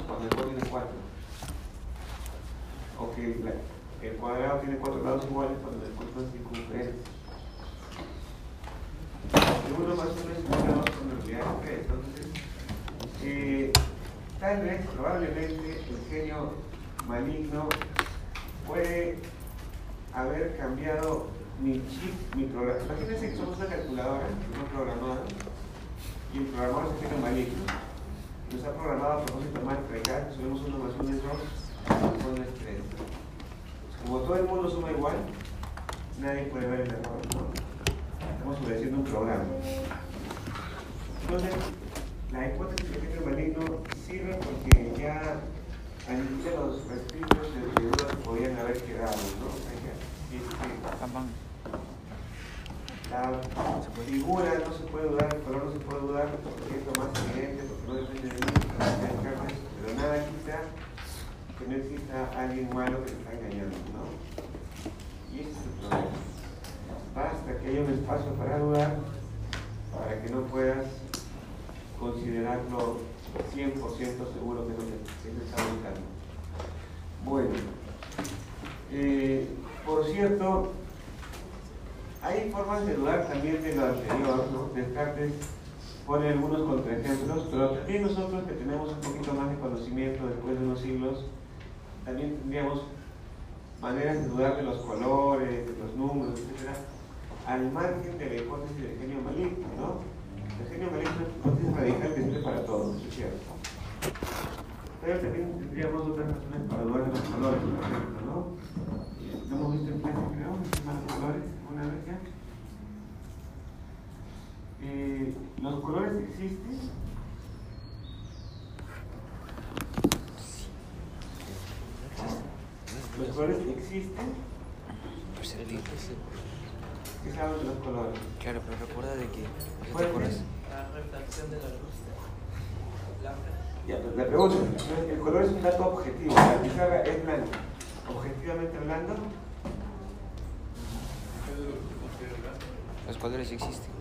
cuando el cuadrado tiene 4. O que el cuadrado tiene 4 lados iguales cuando el cuadrado es circunferencia. Uno más uno es igual a 2 con realidad es 3. Entonces, eh, tal vez, probablemente, el genio maligno puede haber cambiado mi chip, mi programa. Imagínense que somos una calculadora, una programadora, y el programador es el genio maligno. Nos ha programado a propósito más que subimos 1 más 1 es 2, uno es 3. Como todo el mundo suma igual, nadie puede ver el error. Estamos obedeciendo un programa. Entonces, la hipótesis del genio maligno sirve porque ya aniquila los rescritos de figuras que podían haber quedado, ¿no? La figura no se puede dudar, el color no se puede dudar porque es lo más evidente, pero nada quita que no exista alguien malo que te está engañando, ¿no? Y ese es el problema. Basta que haya un espacio para dudar para que no puedas considerarlo 100% seguro que no se, está buscando. Bueno, eh, por cierto, hay formas de dudar también de lo anterior, ¿no? Descartes pone algunos contraejemplos, pero también nosotros que tenemos un poquito más de conocimiento después de unos siglos, también tendríamos maneras de dudar de los colores, de los números, etc., al margen de la hipótesis del genio maligno, ¿no? El genio maligno es una hipótesis radical que sirve para todos, ¿es cierto? Pero también tendríamos otras razones para dudar de los colores, por ejemplo, ¿no? Lo hemos visto en clase, creo, los colores, una vez ya. Eh, ¿Los colores existen? ¿Los colores existen? ¿Qué saben de los colores? Claro, pero recuerda de que... ¿Te acuerdas? La refracción de la luz. Ya, pues la pregunta, el color es un dato objetivo, la pizarra es blanca, objetivamente hablando, Los colores existen.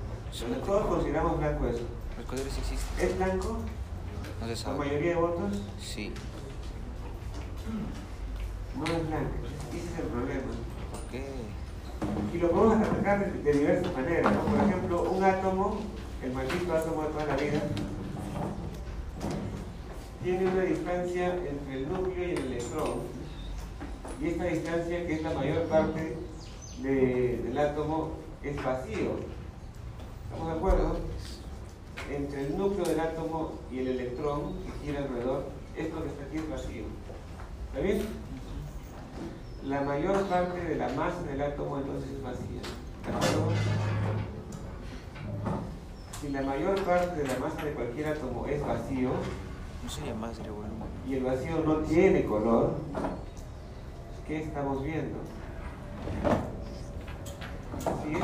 Todos consideramos blanco eso. Colores existen. ¿Es blanco? No se ¿La sabe. mayoría de votos? Sí. No es blanco. Ese es el problema. ¿Por qué? Y lo podemos atacar de, de diversas maneras. ¿no? Por ejemplo, un átomo, el maldito átomo de toda la vida, tiene una distancia entre el núcleo y el electrón. Y esta distancia, que es la mayor parte de- del átomo, es vacío. ¿Estamos de acuerdo? Entre el núcleo del átomo y el electrón que gira alrededor, esto que está aquí es vacío. ¿Está bien? La mayor parte de la masa del átomo entonces es vacía. ¿De acuerdo? Si la mayor parte de la masa de cualquier átomo es vacío No sería más de volumen. y el vacío no tiene color, ¿qué estamos viendo? ¿Sí?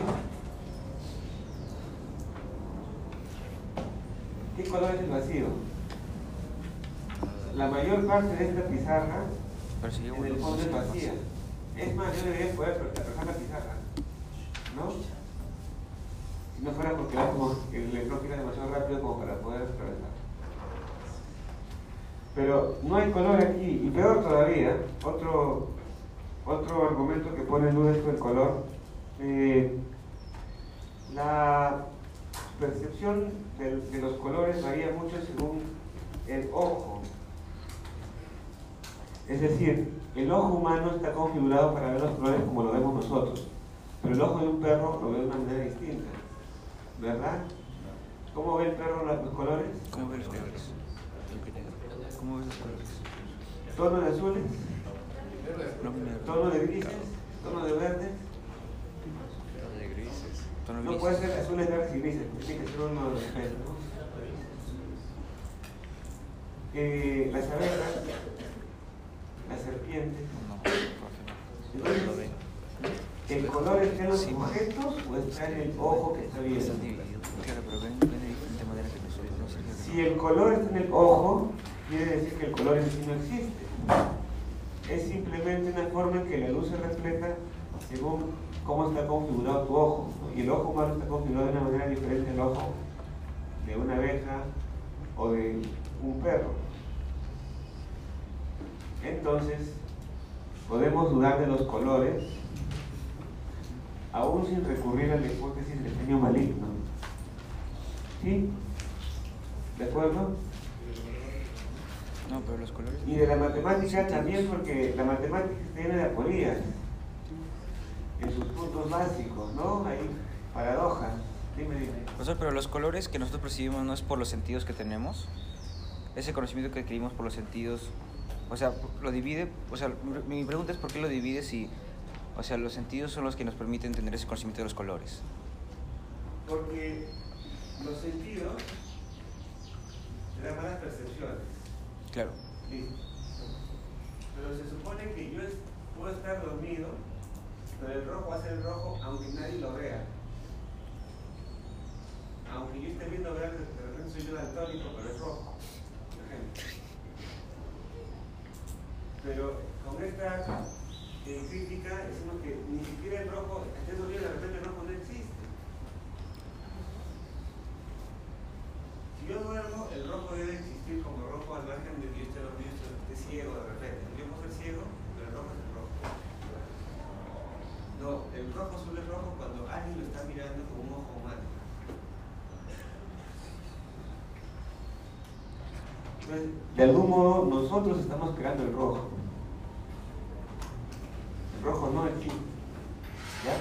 ¿Qué color es el vacío? La mayor parte de esta pizarra sería en el fondo es vacía. Es más, yo debería poder trabajar la pizarra. ¿No? Si no fuera porque el electrón gira demasiado rápido como para poder atravesar. Pero no hay color aquí. Y peor todavía, otro, otro argumento que pone en duda esto del color. eh, la percepción de, de los colores varía mucho según el ojo. Es decir, el ojo humano está configurado para ver los colores como lo vemos nosotros, pero el ojo de un perro lo ve de una manera distinta, ¿verdad? ¿Cómo ve el perro los colores? ¿Cómo ves los colores? ¿Cómo ves los colores? ¿Tono de azules? ¿Tono de grises? ¿Tono de verdes? No puede ser azules, verdes y grises, tiene que ser uno de los tres, ¿no? Eh, las abejas, las serpientes, No, ve. ¿el color está en los Sí, objetos o está en el ojo que está viendo? Están divididos. Claro, pero ven, ven de diferente manera que nosotros. No sería que Si el color está en el ojo, quiere decir que el color en sí no existe. Es simplemente una forma en que la luz se refleja según cómo está configurado tu ojo. ¿no? Y el ojo humano está configurado de una manera diferente al ojo de una abeja o de un perro. Entonces, podemos dudar de los colores, aún sin recurrir a la hipótesis del genio maligno. ¿Sí? ¿De acuerdo? No, pero los colores. Y de la matemática también porque la matemática tiene de aporías en sus puntos básicos, ¿no? Hay paradojas. Dime, dime. Profesor, pero los colores que nosotros percibimos no es por los sentidos que tenemos. Ese conocimiento que adquirimos por los sentidos, o sea, lo divide, o sea, mi pregunta es por qué lo divide si, o sea, los sentidos son los que nos permiten tener ese conocimiento de los colores. Porque los sentidos dan malas percepciones. Claro. Listo. Pero se supone que yo puedo estar dormido, pero el rojo va a ser el rojo aunque nadie lo vea. Aunque yo esté viendo verde, de repente soy yo daltónico, pero es rojo. Pero con esta eh, crítica decimos que ni siquiera el rojo, esté dormido de repente el rojo no existe. Si yo duermo, el rojo debe existir como rojo al margen de que yo esté dormido esté ciego de repente. Yo puedo ser ciego, pero el rojo es el rojo. El rojo solo es rojo cuando alguien lo está mirando con un ojo humano. Entonces, de algún modo, nosotros estamos creando el rojo. El rojo no existe. ¿Ya?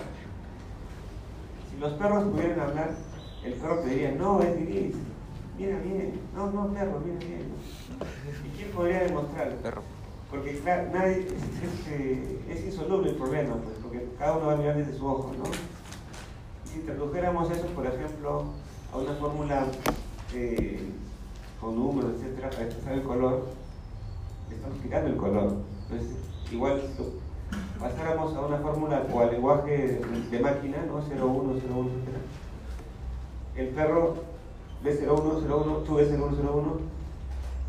Si los perros pudieran hablar, el perro te diría, no, es gris. Mira bien. No, no, perro, mira bien. ¿Y quién podría demostrarlo? Perro. Porque nadie, es, insoluble el problema, pues, porque cada uno va a mirar desde su ojo, ¿no? Si tradujéramos eso, por ejemplo, a una fórmula eh, con números, etcétera, para expresar el color, estamos quitando el color. Entonces, igual si pasáramos a una fórmula o al lenguaje de, máquina, ¿no? 0, 1, 0, 1, etcétera. El perro ve 0, 1, 0, 1, tú ves 0, 1, 0, 1,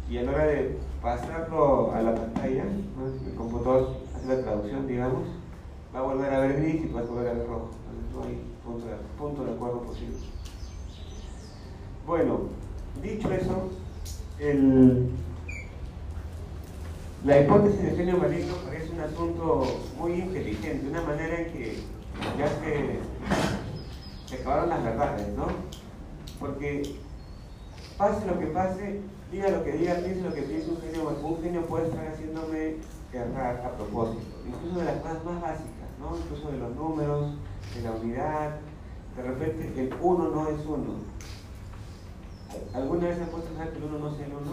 y a la hora de pasarlo a la pantalla, el computador hace la traducción, digamos, va a volver a ver gris y va a volver a ver rojo. Entonces no hay punto de, acuerdo posible. Bueno, dicho eso, la hipótesis de genio maligno parece un asunto muy inteligente, una manera en que ya se acabaron las verdades, ¿no? Porque pase lo que pase, diga lo que diga, piense lo que piense, un genio, un genio puede estar haciéndome errar a propósito, incluso de las cosas más básicas, ¿no? Incluso de los números, de la unidad, de repente el uno no es uno. ¿Alguna vez han puesto a pensar que el uno no es el uno?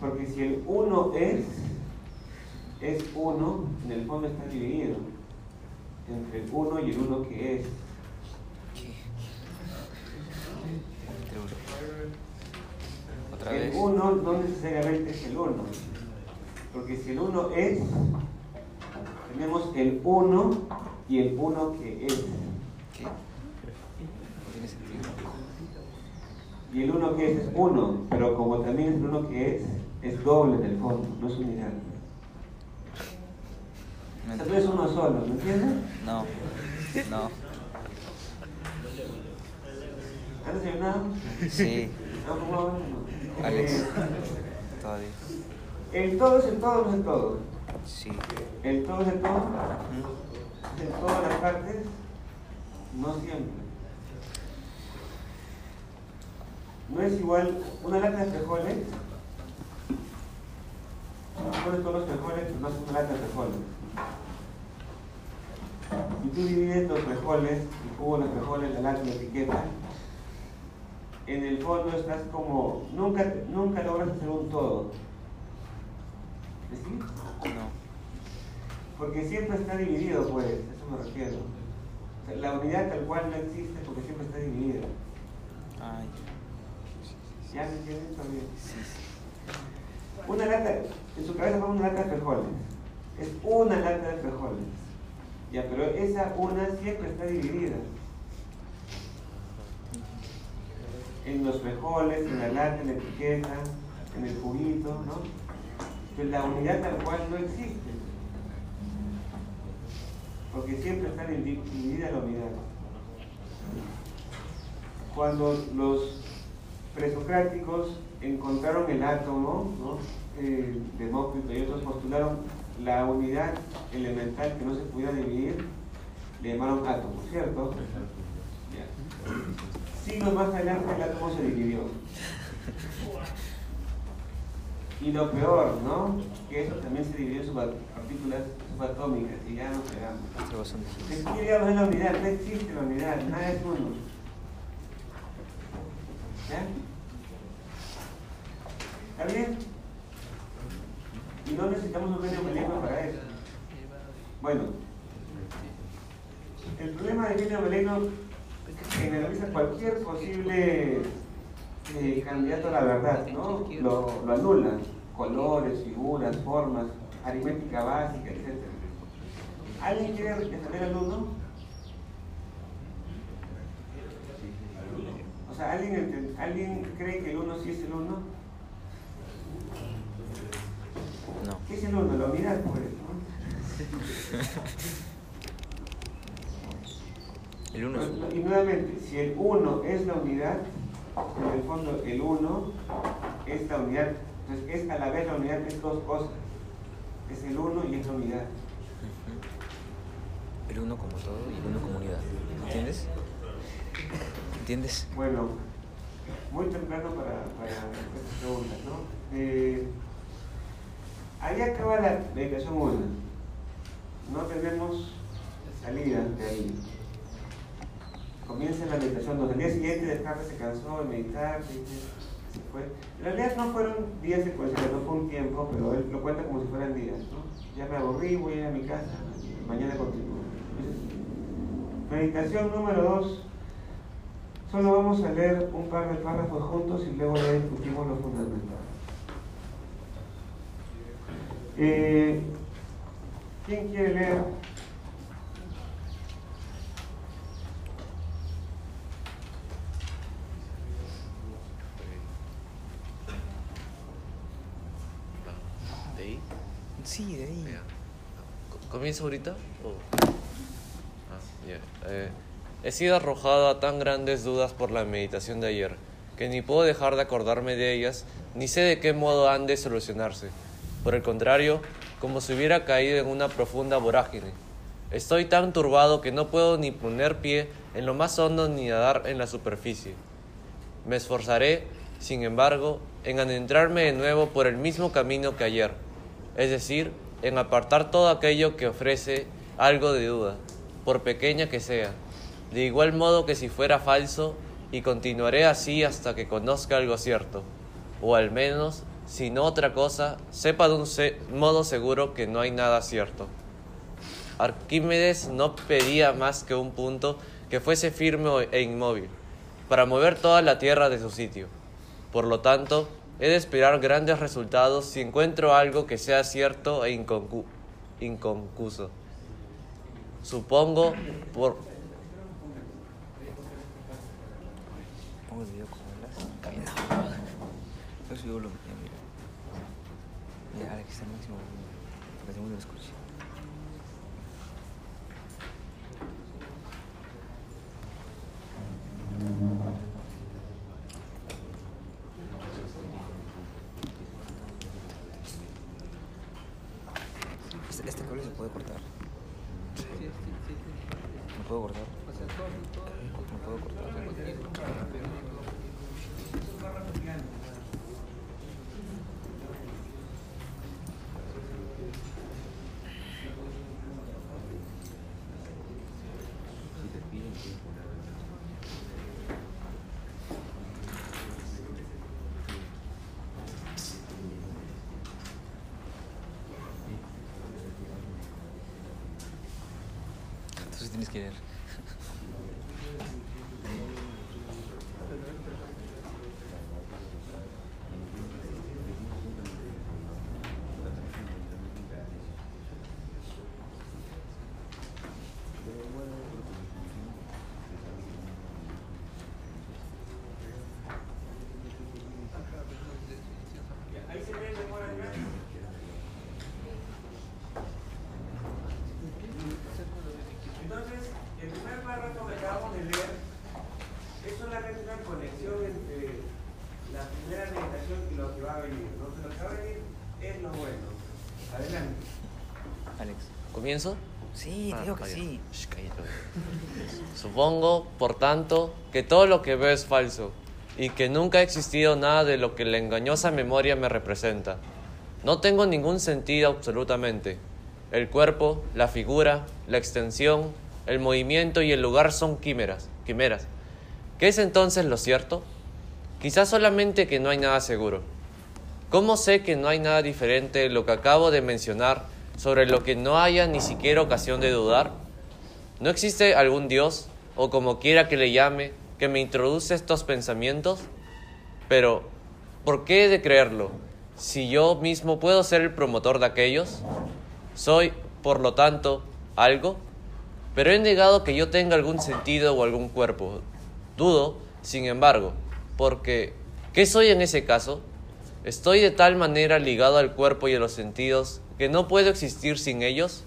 Porque si el uno es, es uno, en el fondo está dividido entre el uno y el uno que es. Entre uno. Otra El vez. 1 no necesariamente es el 1. Porque si el 1 es, tenemos el 1 y el 1 que es. ¿Qué? No tiene sentido. Y el 1 que es es 1, pero como también es el 1 que es, es doble en el fondo, no es unidad. No O sea, uno solo, ¿me entiendes? No. No. ¿Han desayunado? Sí. No. No. Alex. Eh, Todavía. El todo es el todo, no es el todo. Sí. El todo es el todo, en todas las partes, no siempre. No es igual una lata de frijoles. Pones todos los frijoles, no es una lata de frijoles. Si tú divides los frijoles, el jugo de los frijoles, la lata, la etiqueta, en el fondo estás como, nunca, nunca logras hacer un todo. ¿Sí? No. Porque siempre está dividido, pues, a eso me refiero. O sea, la unidad tal cual no existe porque siempre está dividida. Ay. ¿Ya me entienden también? Sí, sí. Una lata, en su cabeza pone una lata de frijoles. Es una lata de frijoles. Ya, pero esa una siempre está dividida. En los frijoles, en la lata, en la etiqueta, en el juguito, ¿no? Pues la unidad tal cual no existe. Porque siempre está divi- dividida la unidad. Cuando los presocráticos encontraron el átomo, ¿no? Eh, Demócrito y otros postularon la unidad elemental que no se pudiera dividir, le llamaron átomo, ¿cierto? Siglos más adelante el átomo se dividió. Y lo peor, ¿no? Que eso también se dividió en subpartículas subatómicas y ya no pegamos. Se quiere hablar de la unidad, no existe la unidad, nada es uno. ¿Ya? ¿Está bien? Y no necesitamos un medio molecular para eso. Bueno, el problema de medio generaliza cualquier posible eh, candidato a la verdad, ¿no? Lo, lo anula. Colores, figuras, formas, aritmética básica, etc. ¿Alguien quiere responder al uno? O sea, ¿alguien, ¿alguien cree que el uno sí es el uno? No. ¿Qué es el uno? La unidad, pues, ¿no? El uno es Y nuevamente, si el 1 es la unidad, en el fondo el 1 es la unidad. Entonces es a la vez la unidad, es dos cosas. Es el 1 y es la unidad. el uno como todo y el uno como unidad. ¿Entiendes? ¿Entiendes? Bueno, muy temprano para, para estas preguntas, ¿no? Eh, ahí acaba la meditación 1. No tenemos salida de ahí. Comienza la meditación 2. Al día siguiente Descartes se cansó de meditar, se, fue. En realidad no fueron días secuenciales, no fue un tiempo, pero él lo cuenta como si fueran días. Ya me aburrí, voy a ir a mi casa, mañana continúo. Meditación número 2. Solo vamos a leer un par de párrafos juntos y luego ya discutimos lo fundamental. Eh, ¿Quién quiere leer? ¿De ahí? Sí, de ahí. Ya. Co- ¿Comienzo ahorita? o- Ah. Eh, he sido arrojado a tan grandes dudas por la meditación de ayer, que ni puedo dejar de acordarme de ellas, ni sé de qué modo han de solucionarse. Por el contrario, como si hubiera caído en una profunda vorágine. Estoy tan turbado que no puedo ni poner pie en lo más hondo ni nadar en la superficie. Me esforzaré, sin embargo, en adentrarme de nuevo por el mismo camino que ayer, es decir, en apartar todo aquello que ofrece algo de duda, por pequeña que sea, de igual modo que si fuera falso, y continuaré así hasta que conozca algo cierto, o al menos, si no otra cosa, sepa de un modo seguro que no hay nada cierto. Arquímedes no pedía más que un punto que fuese firme e inmóvil, para mover toda la tierra de su sitio. Por lo tanto, he de esperar grandes resultados si encuentro algo que sea cierto e inconcu- inconcuso. Supongo por video como las caminadas. Yo subo lo ya, mira. Mira, ahora que está el máximo volumen. Para que todo el mundo lo escuche. Este, este cable se puede cortar. Sí. ¿No puedo cortar? O sea, todo, todo. No puedo cortar. Entonces tienes que leer. Ahí se ve mejor acá. Entonces, el ¿Comienzo? Sí, Ah, digo que sí. Shh, cállate. Supongo, por tanto, que todo lo que veo es falso y que nunca ha existido nada de lo que la engañosa memoria me representa. No tengo ningún sentido absolutamente. El cuerpo, la figura, la extensión, el movimiento y el lugar son quimeras, quimeras. ¿Qué es entonces lo cierto? Quizás solamente que no hay nada seguro. ¿Cómo sé que no hay nada diferente de lo que acabo de mencionar sobre lo que no haya ni siquiera ocasión de dudar? ¿No existe algún Dios, o como quiera que le llame, que me introduce estos pensamientos? Pero, ¿por qué he de creerlo? Si yo mismo puedo ser el promotor de aquellos, soy, por lo tanto, algo. Pero he negado que yo tenga algún sentido o algún cuerpo. Dudo, sin embargo, porque ¿qué soy en ese caso? ¿Estoy de tal manera ligado al cuerpo y a los sentidos que no puedo existir sin ellos?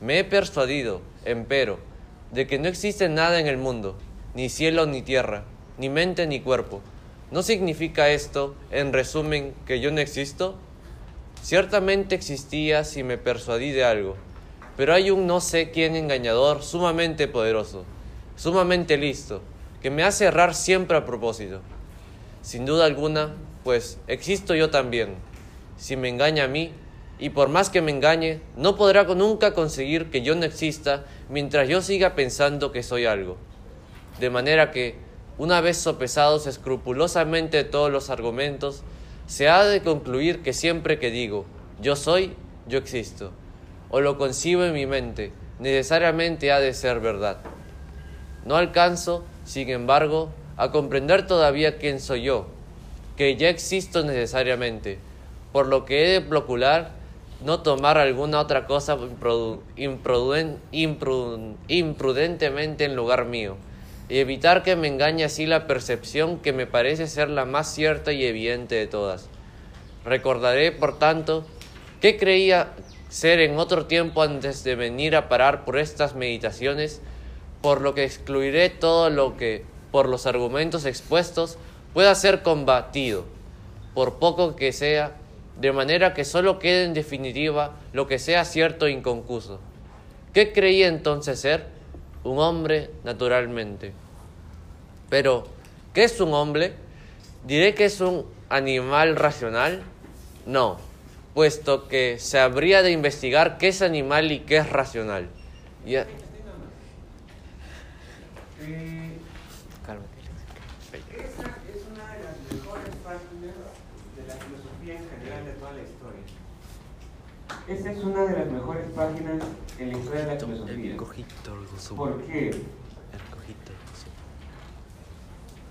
Me he persuadido, empero, de que no existe nada en el mundo, ni cielo ni tierra, ni mente ni cuerpo. ¿No significa esto, en resumen, que yo no existo? Ciertamente existía si me persuadí de algo, pero hay un no sé quién engañador sumamente poderoso, sumamente listo, que me hace errar siempre a propósito. Sin duda alguna, pues existo yo también. Si me engaña a mí, y por más que me engañe, no podrá nunca conseguir que yo no exista mientras yo siga pensando que soy algo. De manera que, una vez sopesados escrupulosamente todos los argumentos, se ha de concluir que siempre que digo yo soy, yo existo, o lo concibo en mi mente, necesariamente ha de ser verdad. No alcanzo, sin embargo, a comprender todavía quién soy yo, que ya existo necesariamente, por lo que he de procurar no tomar alguna otra cosa imprudentemente en lugar mío, y evitar que me engañe así la percepción que me parece ser la más cierta y evidente de todas. Recordaré, por tanto, que creía ser en otro tiempo antes de venir a parar por estas meditaciones, por lo que excluiré todo lo que, por los argumentos expuestos, pueda ser combatido, por poco que sea, de manera que solo quede en definitiva lo que sea cierto e inconcuso. ¿Qué creía entonces ser? Un hombre naturalmente. Pero, ¿qué es un hombre? ¿Diré que es un animal racional? No, puesto que se habría de investigar qué es animal y qué es racional. Y a- Eh, Cálmate. esa es una de las mejores páginas de la filosofía en general de toda la historia. Esa es una de las mejores páginas en la historia de la filosofía. ¿Por qué?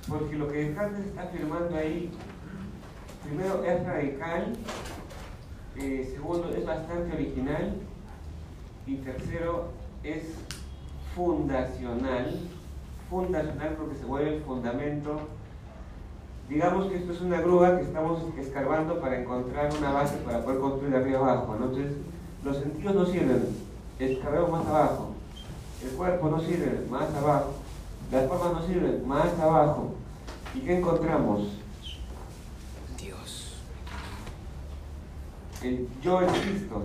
Porque lo que Descartes está afirmando ahí, primero es radical, eh, segundo es bastante original y tercero es fundacional, fundacional porque se vuelve el fundamento. Digamos que esto es una grúa que estamos escarbando para encontrar una base para poder construir arriba abajo. ¿no? Entonces, los sentidos no sirven, escarbemos más abajo. El cuerpo no sirve, más abajo. Las formas no sirven, más abajo. ¿Y qué encontramos? Dios. El yo existo.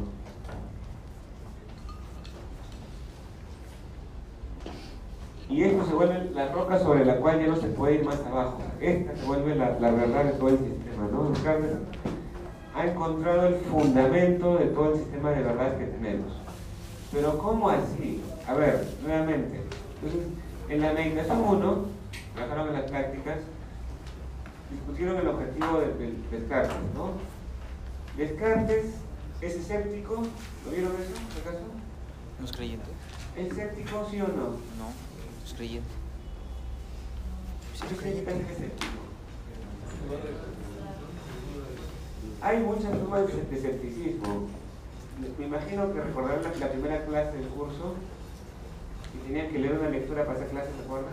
Y esto se vuelve la roca sobre la cual ya no se puede ir más abajo. Esta se vuelve la, la verdad de todo el sistema, ¿no? Descartes ha encontrado el fundamento de todo el sistema de verdad que tenemos. Pero ¿cómo así? A ver, nuevamente. Entonces, en la meditación 1, trabajaron en las prácticas, discutieron el objetivo de, de Descartes, ¿no? Descartes es escéptico, ¿lo vieron eso, acaso? ¿No es creyente? ¿Es escéptico, sí o no? No, es creyente. Sí, Yo es creí que creyente. es escéptico. Hay muchas formas de escepticismo. Me imagino que recordarán la, la primera clase del curso y tenían que leer una lectura para esa clase, ¿se acuerdan?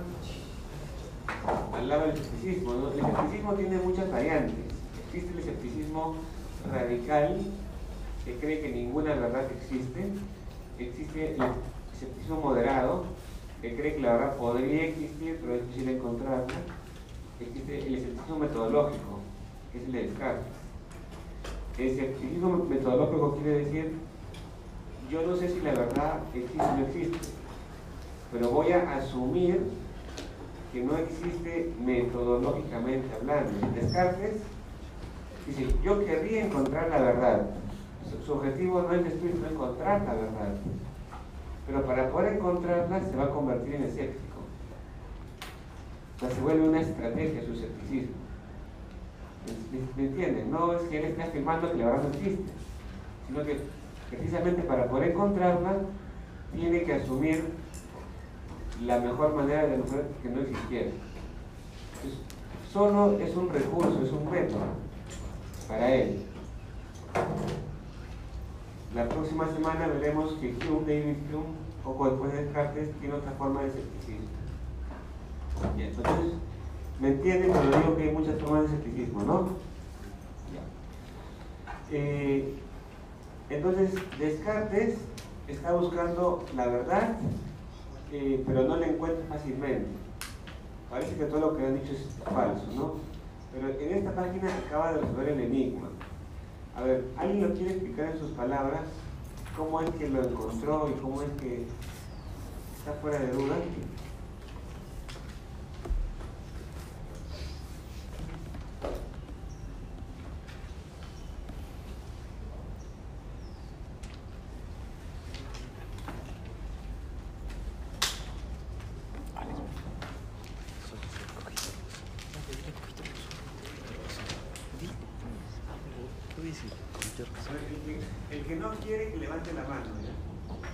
Al lado del escepticismo. ¿no? El escepticismo tiene muchas variantes. Existe el escepticismo radical, que cree que ninguna verdad existe. Existe el escepticismo moderado, que cree que la verdad podría existir, pero es difícil encontrarla. Existe el escepticismo metodológico, que es el de Descartes. El escepticismo metodológico quiere decir, yo no sé si la verdad existe o no existe, pero voy a asumir que no existe metodológicamente hablando. Descartes dice, yo querría encontrar la verdad. Su, objetivo no es destruir, no encontrar la verdad. Pero para poder encontrarla se va a convertir en escéptico. O sea, se vuelve una estrategia su escepticismo. ¿Me, entienden? No es que él esté afirmando que la verdad no existe, sino que precisamente para poder encontrarla tiene que asumir la mejor manera de demostrar que no existiera. Entonces, solo es un recurso, es un método para él. La próxima semana veremos que Hume, David Hume, poco después de Descartes, tiene otra forma de escepticismo. Ya, entonces, ¿me entienden cuando digo que hay muchas formas de escepticismo, no? Eh, entonces, Descartes está buscando la verdad, eh, pero no la encuentra fácilmente. Parece que todo lo que han dicho es falso, ¿no? Pero en esta página acaba de resolver el enigma. A ver, ¿alguien lo quiere explicar en sus palabras? ¿Cómo es que lo encontró y cómo es que está fuera de duda? A ver, el, que, el que no quiere que levante la mano, ¿ya?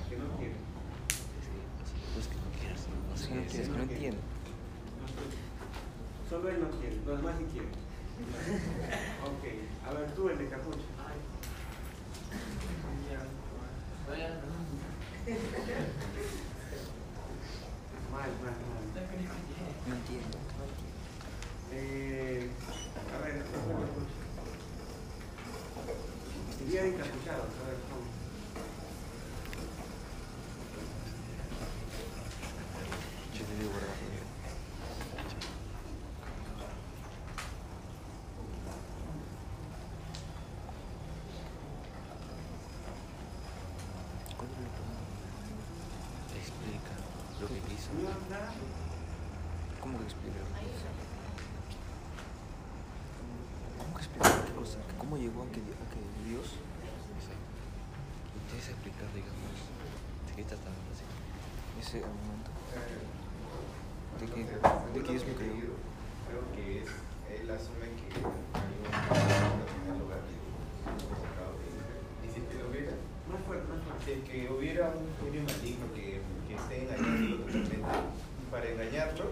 El que no quiere. Es que no quieres, no entiendo. Solo él no quiere, los demás sí quieren. ok, a ver tú, el de capucha. Mal, mal, mal. No entiendo. Eh, a ver, Día de encapuchados, a ver, ¿cómo? Yo debí guardarlo. ¿Cuándo lo pongo? Explica lo que hizo. ¿No nada? ¿Cómo que explica lo que hizo? ¿Cómo que explica qué cosa? ¿Que ¿Cómo llegó a que, a que Dios? Explicar, digamos, de qué hablando así. Ese argumento. De que, de que Creo que es, él asume que hay un lugar de que hubiera, si es que hubiera un genio maligno que, que esté engañándolo totalmente, para engañarlo,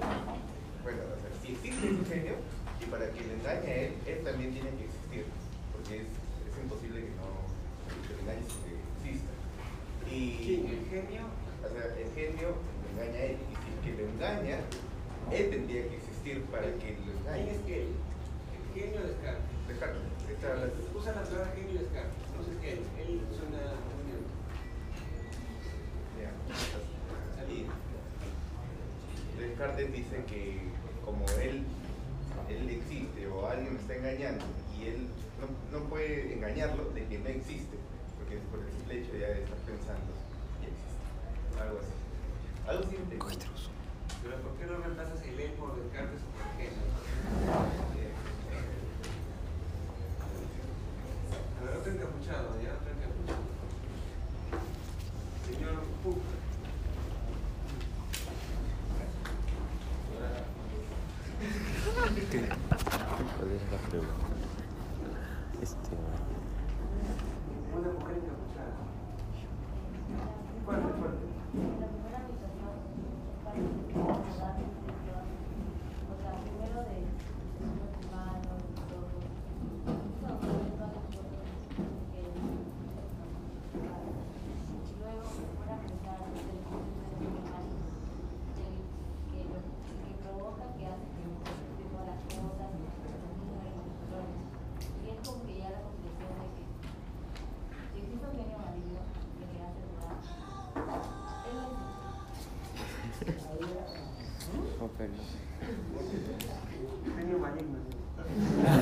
bueno, si existe ese genio, y para que le engañe a él, él también tiene que existir, porque es, es imposible que no que le engañe sin que exista. Y ¿Quién? ¿El genio? o sea, el genio lo engaña a él. Y si es que lo engaña, él tendría que existir para que lo ¿Quién engañe. es él? El genio Descartes. Descartes. Esta es la- Usa la palabra genio Descartes. Entonces, él, él suena muy neutro. ya. Y Descartes dice que como él, él existe o alguien lo está engañando y él no, no puede engañarlo de que no existe, porque por el simple hecho ya de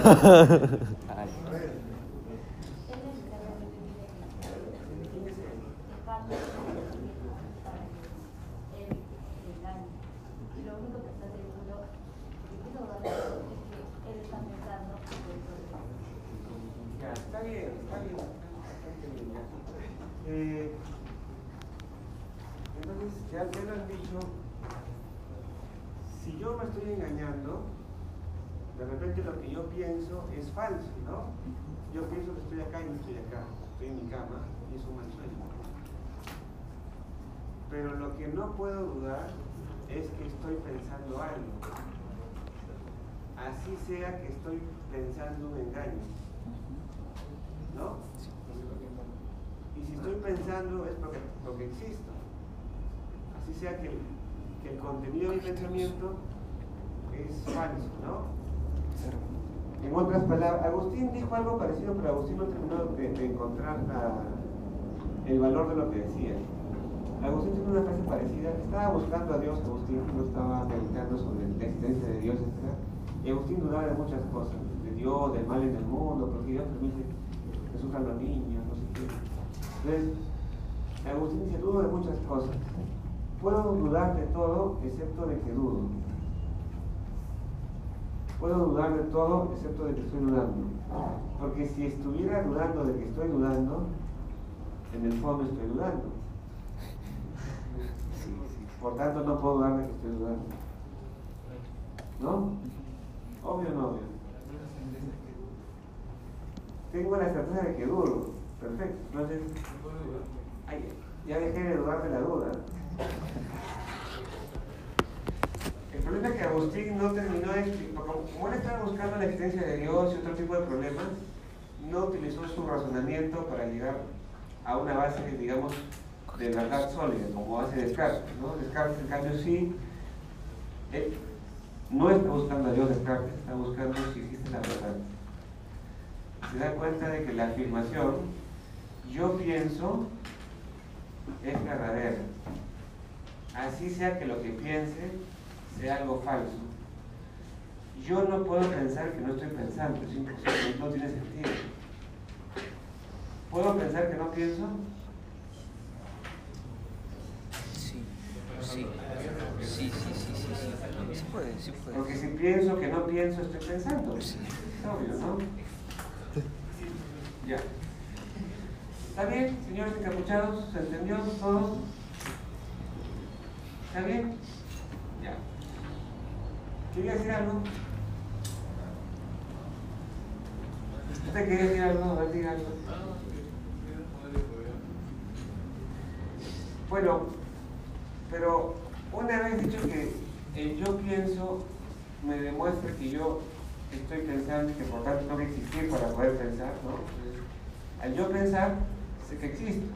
ha ha ha en mi cama y es un mal sueño. Pero lo que no puedo dudar es que estoy pensando algo. Así sea que estoy pensando un engaño. ¿No? Y si estoy pensando es porque, porque existo. Así sea que, que el contenido de mi pensamiento es falso, ¿no? En otras palabras, Agustín dijo algo parecido, pero Agustín no terminó de, de encontrar el valor de lo que decía. Agustín tiene una frase parecida, estaba buscando a Dios, Agustín no estaba meditando sobre la existencia de Dios, etc. Y Agustín dudaba de muchas cosas, de Dios, del mal en el mundo, porque Dios permite que sufran los niños, no sé qué. Entonces, Agustín dice, dudo de muchas cosas. Puedo dudar de todo excepto de que dudo. Puedo dudar de todo excepto de que estoy dudando. Porque si estuviera dudando de que estoy dudando, en el fondo estoy dudando. Por tanto, no puedo dudar de que estoy dudando. ¿No? Obvio o no obvio. Tengo la certeza de que dudo. Perfecto. Entonces, ya dejé de dudar de la duda. El problema es que Agustín no terminó de explicar, como él estaba buscando la existencia de Dios y otro tipo de problemas, no utilizó su razonamiento para llegar a una base, digamos, de verdad sólida, como hace Descartes. ¿no? Descartes, en cambio, sí, él no está buscando a Dios Descartes, está buscando si existe la verdad. Se da cuenta de que la afirmación, yo pienso, es verdadera. Así sea que lo que piense sea algo falso. Yo no puedo pensar que no estoy pensando, es imposible, no tiene sentido. ¿Puedo pensar que no pienso? Sí, sí, sí, sí, sí, sí, sí, sí puede, sí puede. Porque si pienso que no pienso, estoy pensando. Es Sí. obvio, ¿no? Ya. ¿Está bien, señores encapuchados? ¿Se entendió todo? ¿Está bien? Ya. ¿Quería decir algo? ¿Usted quería decir algo? A ver, diga algo. Bueno, pero una vez dicho que el yo pienso me demuestra que yo estoy pensando y que por tanto tengo que existir para poder pensar, ¿no? Al yo pensar, sé que existo.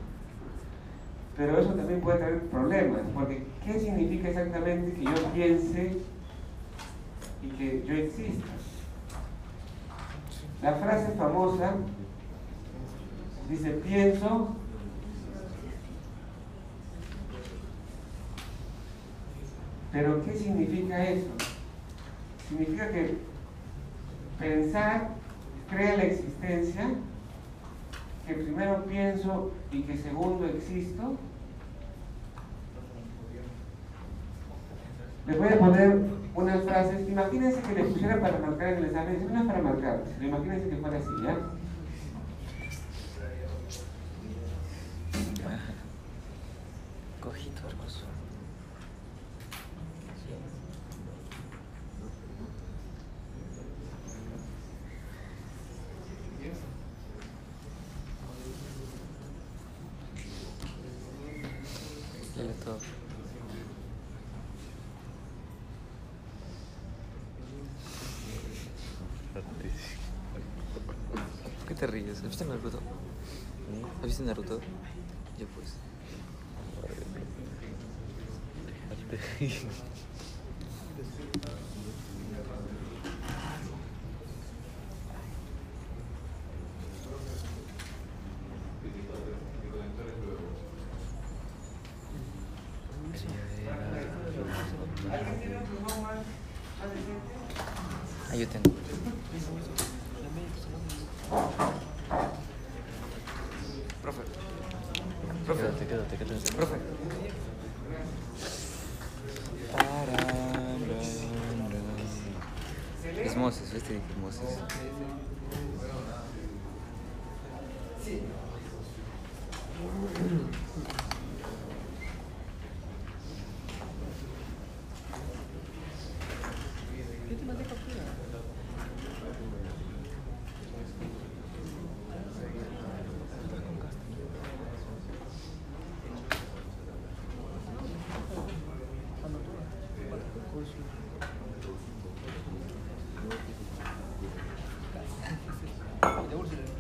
Pero eso también puede traer problemas, porque ¿qué significa exactamente que yo piense y que yo exista? La frase famosa dice, pienso Pero ¿qué significa eso? Significa que pensar crea la existencia, que primero pienso y que segundo existo. Les voy a poner frases. Imagínense que les pusiera para marcar en el examen. No es para marcar, pero imagínense que fuera así, ¿ya? Cojito, hermoso. Léelo todo. ¿Por qué te ríes? ¿Has visto Naruto? ¿Has visto Naruto? Ya pues. ¿Alguien tiene un plumón más, más decente? Ah, yo tengo. Profe. Profe. Quédate, quédate, quédate. Profe. Es Moses, este dije Moses.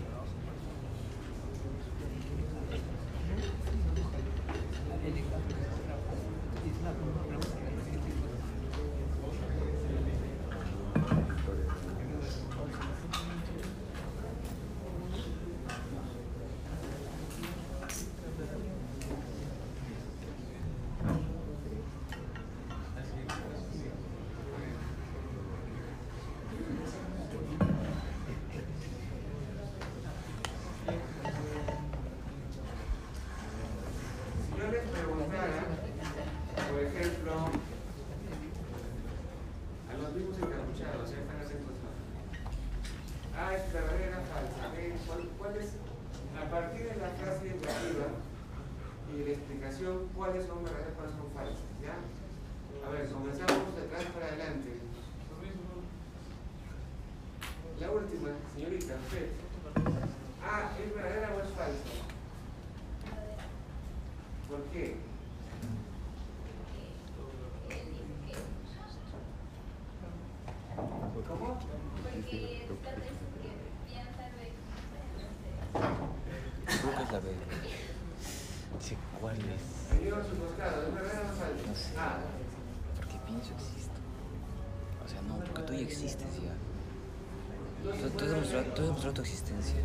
partir de la frase educativa y de la explicación cuáles son verdaderas cuáles son falsas, ¿ya? A ver, comenzamos de atrás para adelante. La última, señorita, usted. Ah, ¿es verdadera o es falsa? ¿Por qué? ¿Cómo? Porque tal vez que piensa de Creo que es la Sí, ¿cuál es? No sé. Porque pienso existo. O sea, no, porque tú ya existes ya. Tú, tú has demostrado, tú has demostrado tu existencia.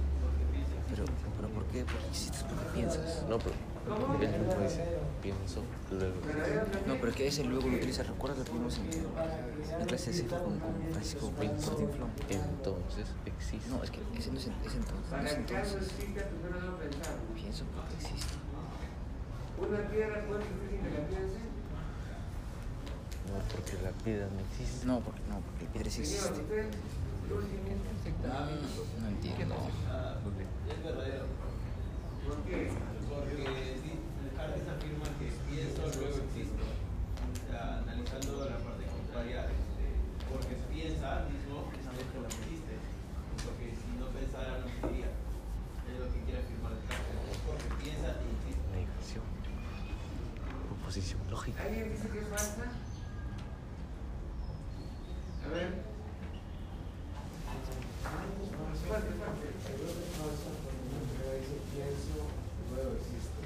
Pero, pero ¿por qué? Porque existes porque piensas. No, pero él mismo dice, pienso, luego. No, pero que ese luego lo utiliza. ¿Recuerdas lo que vimos en la clase de con, con Francisco Pienso, Cortinflón? entonces existe. No, es que ese no es, es entonces. No es entonces. Pienso porque existo. ¿Una piedra puede existir sin que la piense? No, porque la piedra no existe. No, porque, no, porque el piedra sí existe. usted, último. No entiendo. Es verdadero. ¿Por qué? Porque Descartes afirma que pienso, luego existo. O sea, analizando la parte contraria, este, porque piensa mismo es algo que no existe. Porque si no pensara, no existiría. Es lo que quiere afirmar Descartes. Porque piensa y existe. Negación. Proposición lógica. ¿Alguien dice que es falsa? A ver. Fuerte, fuerte. Seguro que es falsa porque en realidad dice pienso, luego existo.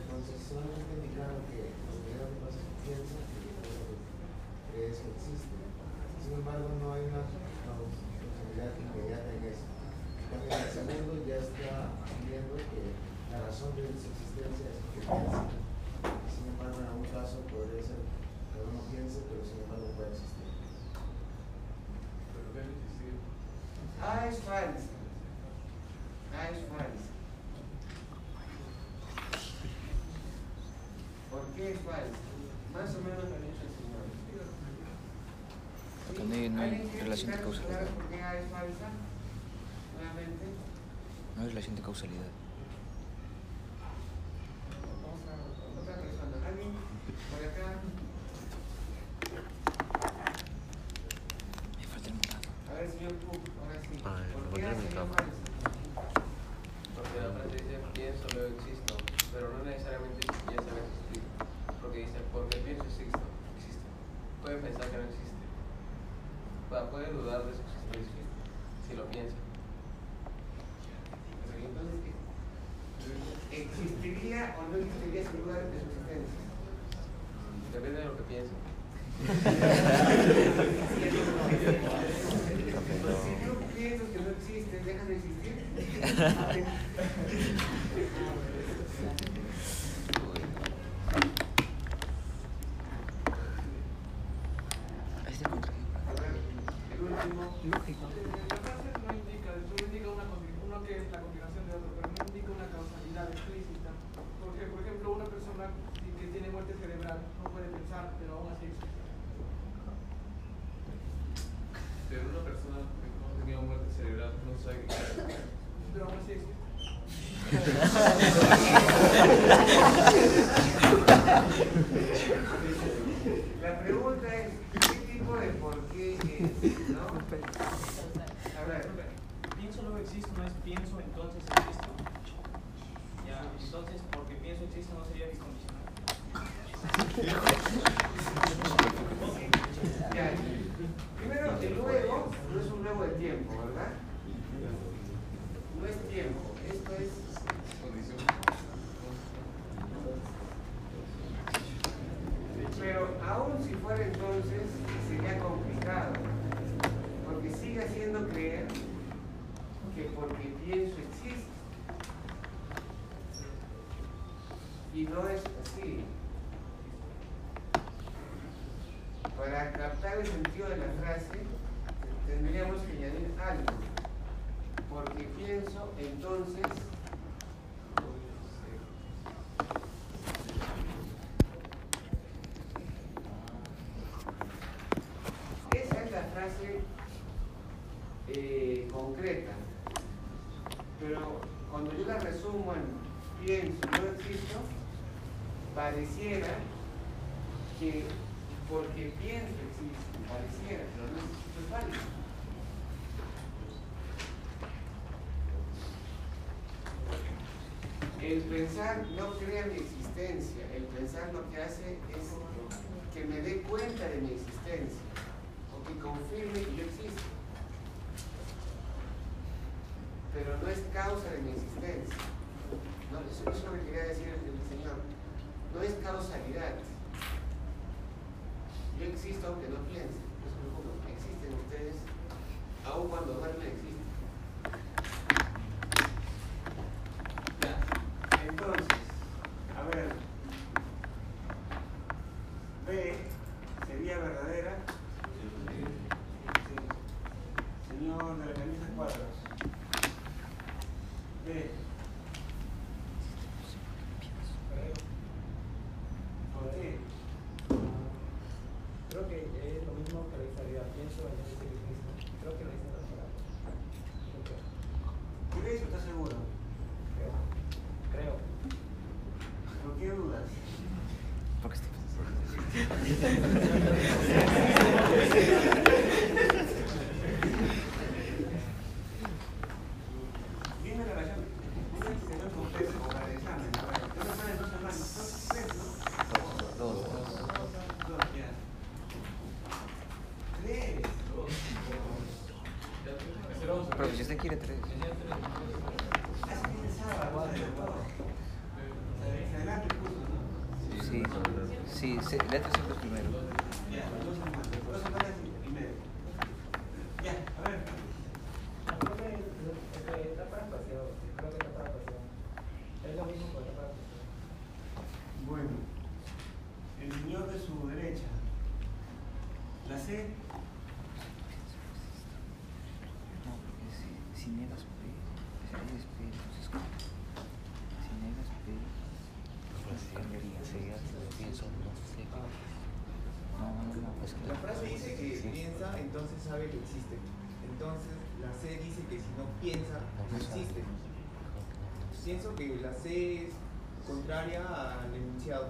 Entonces, solamente indicando que lo que lo que pasa es que piensa y luego crees que existe. Sin embargo, no hay una causalidad inmediata en eso. También el segundo ya está viendo que la razón de su existencia es que piensa. Sin embargo, en algún caso podría ser que uno piense, pero sin embargo puede existir. Falsa. Ah, es falsa. ¿Por qué falsa? Más o menos lo dicho el señor. Porque no hay, no hay ¿Alguien quiere relación de explicar causalidad. por qué A es falsa? Nuevamente. No hay relación de causalidad. Vamos a otra persona. ¿Alguien? Por acá. Me falta el morado. A ver, señor Cook, ahora sí. Ah, ¿Por lo qué encontré en A mi sería cama. falsa? Porque la frase dice pienso, luego existo, pero no necesariamente piensa en existir. Porque dice porque pienso existo, existe. Puede pensar que no existe. Puede dudar de su existencia si lo piensa. ¿existiría o no existiría sin duda de su existencia? Depende de lo que piense. Si yo pienso que no existe, ¿deja de existir? Este contra A ver, el último. Lógico. La frase no indica, solo indica una, conti- uno que es la continuación de otro, pero no indica una causalidad explícita. Porque, por ejemplo, una persona que que tiene muerte cerebral no puede pensar, pero aún así existe. Pero una persona que no ha tenido muerte cerebral no sabe qué hacer. Pero aún así existe. La pregunta es, ¿qué tipo de por qué es? ¿No? A ver, Pienso luego existo, no es pienso entonces existo. Ya, entonces porque pienso existo no sería bicondicional. ya. Primero, el luego no es un luego de tiempo, ¿verdad? No es tiempo, esto es Condición. Pero aún si fuera entonces, sería complicado, porque sigue haciendo creer que porque pienso existe. Y no es así. Para captar el sentido de tendríamos que añadir algo. Porque pienso, entonces Esa es la frase eh, concreta. Pero cuando yo la resumo en pienso, no existo, pareciera que porque pienso existe, pareciera, pero no existo es válido. El pensar no crea mi existencia, el pensar lo que hace es que me dé cuenta de mi existencia, o que confirme que yo existo. Pero no es causa de mi existencia. No, eso, eso es lo que quería decir el, el Señor. No es causalidad. Yo existo aunque no piense. Eso es uno. Existen ustedes, aun cuando duermen existen. Ya. Entonces, a ver. B sería verdadera. Sí. Señor de la camisa cuadros. B. ¿Por qué? Creo que es lo mismo que la historia. Pienso en ese mismo. Creo que la historia ¿Crees o estás seguro? Creo. Creo. ¿Por qué dudas? Porque estoy Dime la relación. Una extensión con tres o para el examen. A ver, ¿qué me salen dos hermanos? Dos, tres, ¿no? Dos. Dos, ya. Tres. Pero si usted quiere tres. Hace que sábado, ¿no? Adelante puso, ¿no? Sí, sí, sí, letra siempre primero. Ya, dos hermanos. Dos hermanas y primero. Ya, a ver. Creo que que está para espacio. Creo que está para espacio. Es lo mismo que está para espacio. Bueno, el señor de su derecha. La C. No, porque si, si niegas P, si niegas P, entonces ¿cómo? Si niegas P, entonces cambiaría. pienso, no sé. No, no, no, es que La frase dice que piensa, entonces sabe que existe. Entonces, la C dice que si no piensa, no existe. Pienso que la C es contraria al enunciado.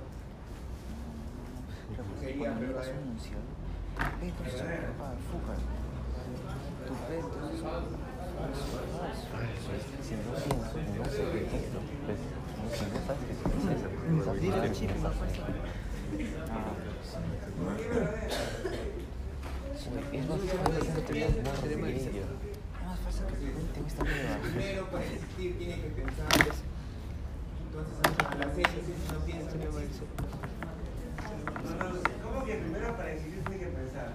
Sería verdadero. Si no pienso, no sé qué es, si no sabes es, Ah. Es más fácil que. Primero, para existir, tiene que pensar. Entonces, la C dice si no piensa, no existe. No, no, ¿cómo que primero para existir tiene que pensar?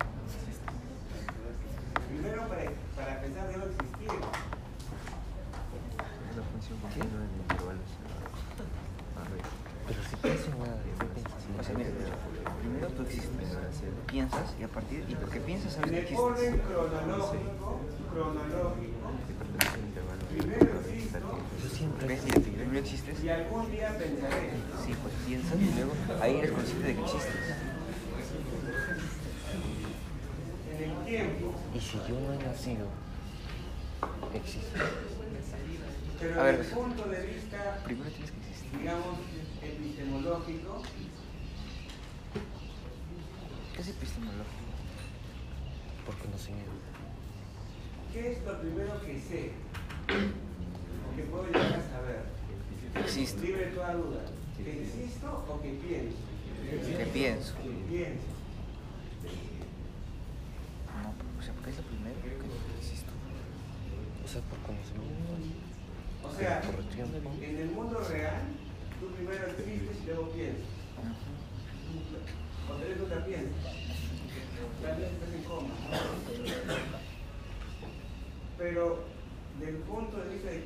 Primero para, para pensar debo existir. Una función continua en intervalos. Pero si pienso en nada, no piensas en O sea, mira, primero tú existes, piensas y a partir y porque piensas sabes En que el orden existes. cronológico, ¿Ves? Mira, primero existes, y algún día pensaré. sí, pues piensas y luego ahí eres consciente de que existes. En el tiempo, Y si yo no he nacido, existe. pero desde el punto de vista, Primero tienes que existir. digamos, epistemológico, ¿Qué es epistemológico? Por conocimiento. ¿Qué es lo primero que sé? O que puedo llegar a saber. Existo. Libre toda duda. ¿Que existo o que pienso? Que pienso. Que pienso. No, o sea, porque es lo primero que existo. O sea, por conocimiento. O sea, Por tiempo. en el mundo real, tú primero existes y luego piensas. Cuando eres nunca piensas. Tal vez estás en coma. Pero del punto de vista de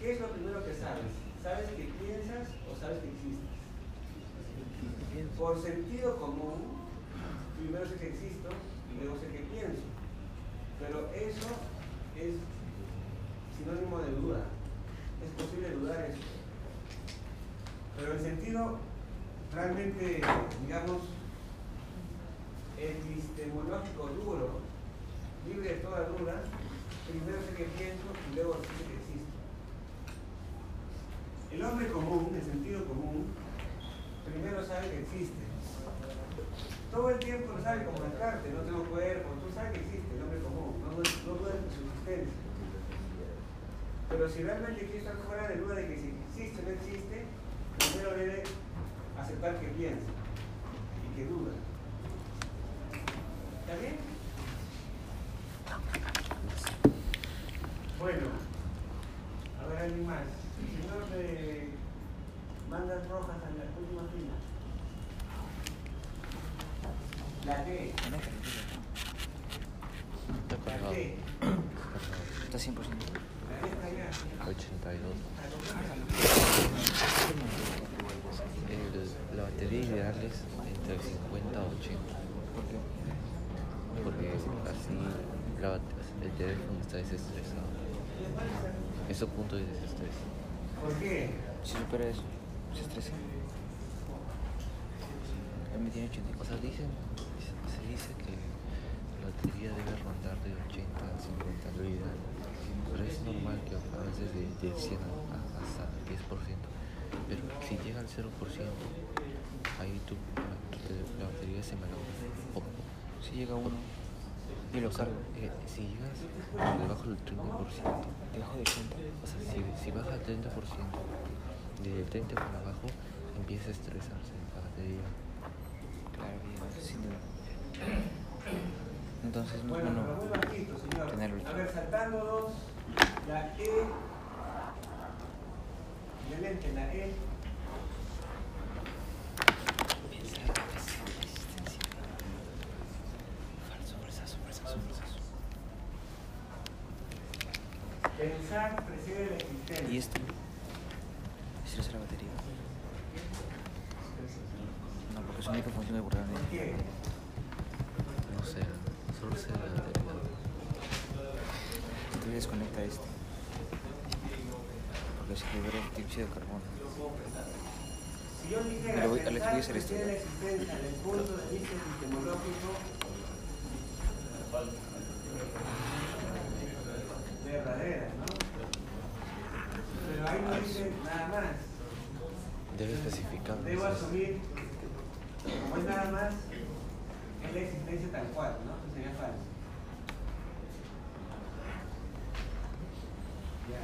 qué es lo primero que sabes, ¿sabes que piensas o sabes que existes? Por sentido común, primero sé que existo y luego sé que pienso. Pero eso es sinónimo de duda. Es posible dudar eso. Pero en sentido realmente, digamos, epistemológico duro, libre de toda duda, primero sé que pienso y luego sé que existo. el hombre común, el sentido común, primero sabe que existe. Todo el tiempo lo sabe como Descartes, no tengo cuerpo, tú sabes que existe el hombre común, no, no dudas su existencia. Pero si realmente quiere estar fuera de duda de que si existe o no existe, primero debe aceptar que piensa y que duda. ¿Está bien? Bueno, a ver, alguien más. Señor de mandas rojas a la última fila. La D. Está La cargado. D. Está 100%. La D está allá. 82. El- la batería ideal es entre 50 a 80. ¿Por qué? Porque así la bate- el teléfono está desestresado. Es su punto de desestrés. ¿Por qué? Si supera eso, se estresa. Él me tiene 84. O sea, dicen, se dice que la batería debe rondar de 80 a 50, lo ideal. Pero es normal que avances de, de 100 a, a- hasta 10%. Pero si llega al 0%, ahí tu, tu la batería se malogra. Si llega uno y lo cargo, eh, si llegas debajo del 30%, debajo de 80. o sea, si, si baja al 30%, del 30 para abajo, empieza a estresarse la batería. Claro, bien, sin duda. Entonces no Bueno, bueno tenerlo. A ver, saltando dos, la E. Excelente, la E. Pensar precede la existencia. ¿Y este? ¿Este es la batería? No, porque su única función es guardar ¿Por qué? No sé, solo sé la batería. Tú desconecta este. Porque se libera el dióxido de carbono. Si yo dijera Pero voy- Alex, voy a hacer esto, la existencia desde el punto de vista epistemológico, verdadera, ¿no? Pero ahí no dice nada más. Debe especificar. Debo asumir, como es nada más, es la existencia tal cual, ¿no? Sería falso. Ya.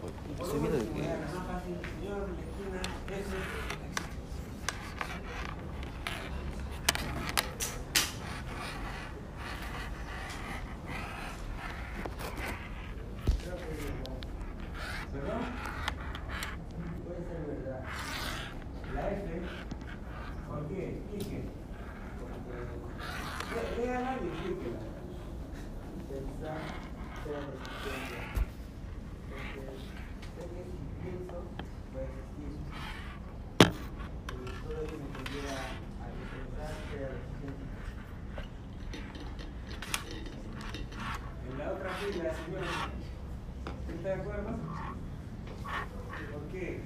Por último, la más fácil, señor, la esquina, ese, Creo que ¿Perdón? Puede ser verdad. La F, ¿por qué? Explique. Le- Léala y explíquela. Pensar sea la existencia. Entonces, sé que si pienso, va a existir. Y todo ello me conlleva a que pensar sea la existencia. En la otra fila, señor, ¿está de acuerdo? ¿Por qué?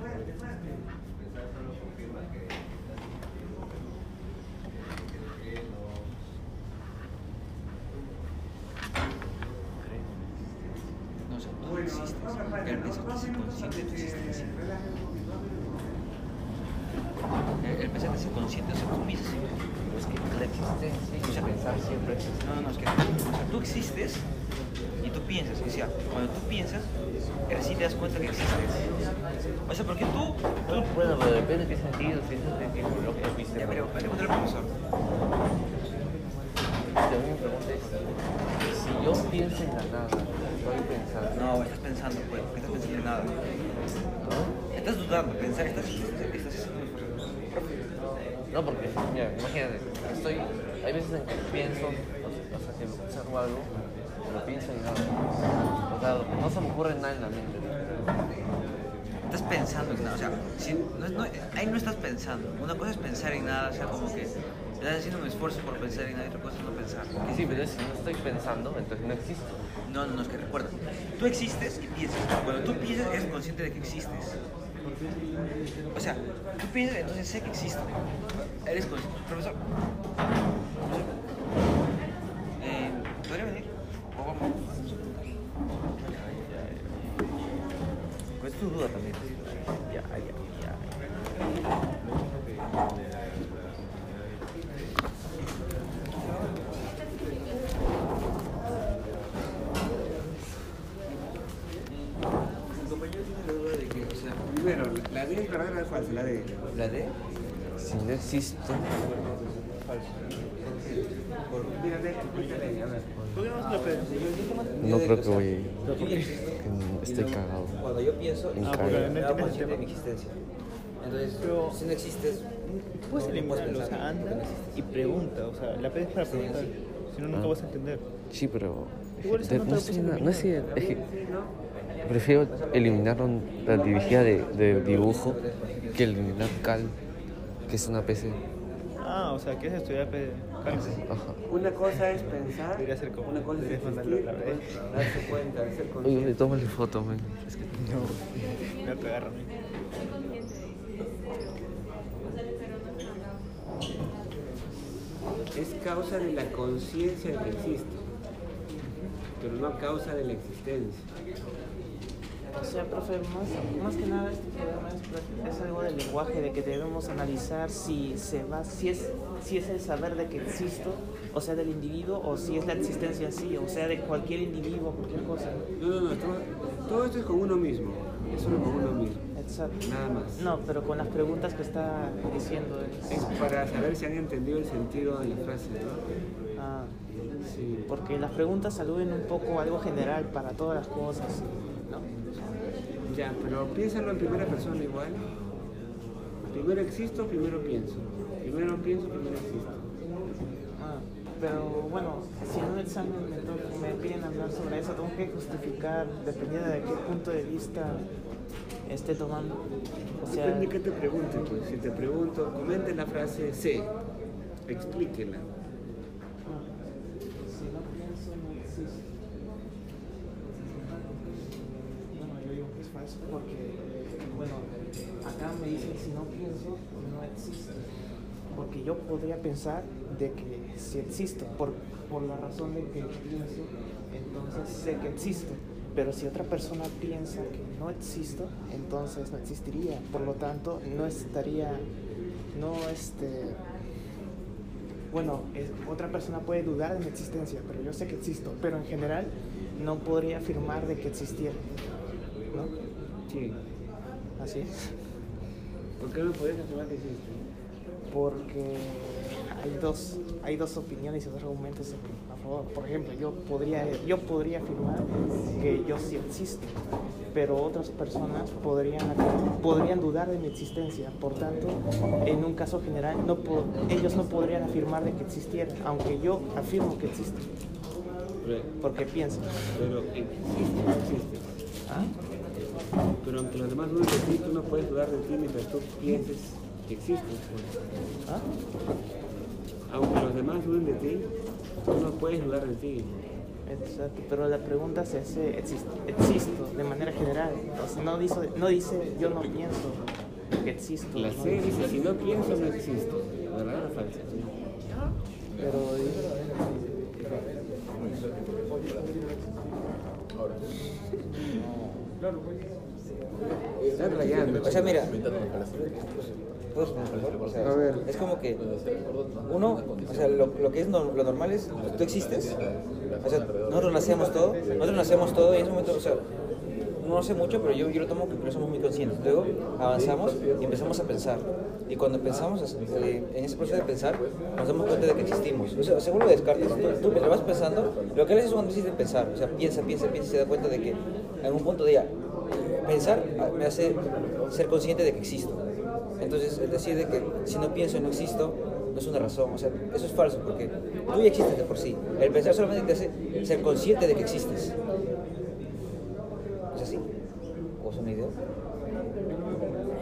Fuerte, fuerte. Pensar solo confirma que que no No, o sea, tú Bueno, existes. no me falta, Él no, piensa que dos es minutos para inconsciente de tu que se existencia. relaje un poquito, dos minutos. Él él piensa que es inconsciente, o sea, tú piensas en Es que la existencia y el pensar siempre existe. No, no, es que o sea, tú existes y tú piensas. O sea, cuando tú piensas, recién te das cuenta que existes. O sea, porque tú. tú Bueno, pero depende de qué sentido, si es sentido lo que viste. ya, pero pregúntale al profesor. Pregunta es, si yo pienso en la nada, estoy pensando. No, estás pensando, pues, porque estás pensando en nada. Pensar, estás. estás, estás No, porque, mira, imagínate, estoy, hay veces en que pienso, o sea, que observo algo, pero pienso en nada. O sea, no se me ocurre nada en la mente. estás pensando en nada. O sea, si, no, no, ahí no estás pensando. Una cosa es pensar en nada, o sea, como que estás haciendo un esfuerzo por pensar en nada y otra cosa es no pensar. Que sí, pero si no estoy pensando, entonces no existo. No, no, no, es que recuerda. Tú existes y piensas. Cuando tú piensas, eres consciente de que existes. O sea, tú piensas, entonces sé que existe. Eres consciente. Profesor. Eh, ¿Podría venir? ¿O vamos? ¿Cuál es tu duda también? Estoy cagado. Cuando yo pienso, En me caga. da consciente de mi existencia. Entonces, si no existes, Puedes no eliminarlo, o pensar sea, porque no anda y pregunta, o sea, la pedís para preguntar, si no, nunca Ah. vas a entender. Sí, pero. Igual esa de- no sé, sé, es que prefiero eliminar la dirigida de, de dibujo que eliminar Cal, que es una PC. Ah, o sea, ¿quieres estudiar P- cálculo? Ajá. Una cosa es pensar, Debería ser como- una cosa es existir, darse cuenta, ser Oye, consciente. tómale foto, man. Es que Me va a cagar a mí. Es causa de la conciencia de que existe, pero no causa de la existencia. O sea, profe, más, más que nada este problema es, es algo del lenguaje, de que debemos analizar si se va, si es, si es el saber de que existo, o sea, del individuo, o si es la existencia en sí, o sea, de cualquier individuo, cualquier cosa. No, no, no, todo, todo esto es con uno mismo, es solo con uno mismo, Exacto. nada más. No, pero con las preguntas que está diciendo él. Es para saber si han entendido el sentido de la frase, ¿no? Ah, Sí. porque las preguntas aluden un poco algo general para todas las cosas. Ya, pero piénsalo en primera persona igual. Primero existo, primero pienso. Primero pienso, primero existo. Ah, pero bueno, si en un examen me, piden hablar sobre eso, tengo que justificar dependiendo de qué punto de vista esté tomando. O sea, Depende de qué te pregunte, pues. Si te pregunto, comente la frase C, explíquela. ah, si no pienso, no existe. Bueno, yo porque, bueno, acá me dicen si no pienso, no existe. Porque yo podría pensar de que si existo, por, por la razón de que pienso, entonces sé que existo. Pero si otra persona piensa que no existo, entonces no existiría. Por lo tanto, no estaría, no este, bueno, otra persona puede dudar de mi existencia, pero yo sé que existo. Pero en general no podría afirmar de que existiera, ¿no? Sí. Así es. ¿Por qué no podrías afirmar que existe? porque hay dos, hay dos opiniones y dos argumentos a favor. Por ejemplo, yo podría, yo podría afirmar que yo sí existo, pero otras personas podrían, podrían dudar de mi existencia. Por tanto, en un caso general, no ellos no podrían afirmar de que existiera, aunque yo afirmo que existe, porque pienso. pero existe, no existe. ¿Ah? Pero aunque los demás duden de ti, tú no puedes dudar de ti mientras tú pienses que existes. pues. ¿Ah? Aunque los demás duden de ti, tú no puedes dudar de ti. Exacto, pero la pregunta se hace, exist- existo de manera general, o sea, no dice, no dice yo no pienso que existo. La ¿no? C dice, si no pienso, no existo. ¿Verdad o falsa? Pero Rayando. O sea, mira. o sea, A ver. Es como que uno, o sea, lo, lo que es no- lo normal es, tú existes, o sea, nosotros nacemos todo, nosotros nacemos todo y en ese momento, o sea, no sé mucho, pero yo, yo lo tomo que somos muy conscientes. Luego avanzamos y empezamos a pensar. Y cuando pensamos, eh, en ese proceso de pensar, nos damos cuenta de que existimos. O sea, según lo Descartes, tú, tú mientras vas pensando, lo que él hace es cuando decide pensar. O sea, piensa, piensa, piensa y se da cuenta de que en un punto de ya, pensar me hace ser consciente de que existo. Entonces, el decir de que si no pienso no existo, no es una razón. O sea, eso es falso, porque tú ya existes de por sí. El pensar solamente te hace ser consciente de que existes. ¿Es así? ¿O es una idea?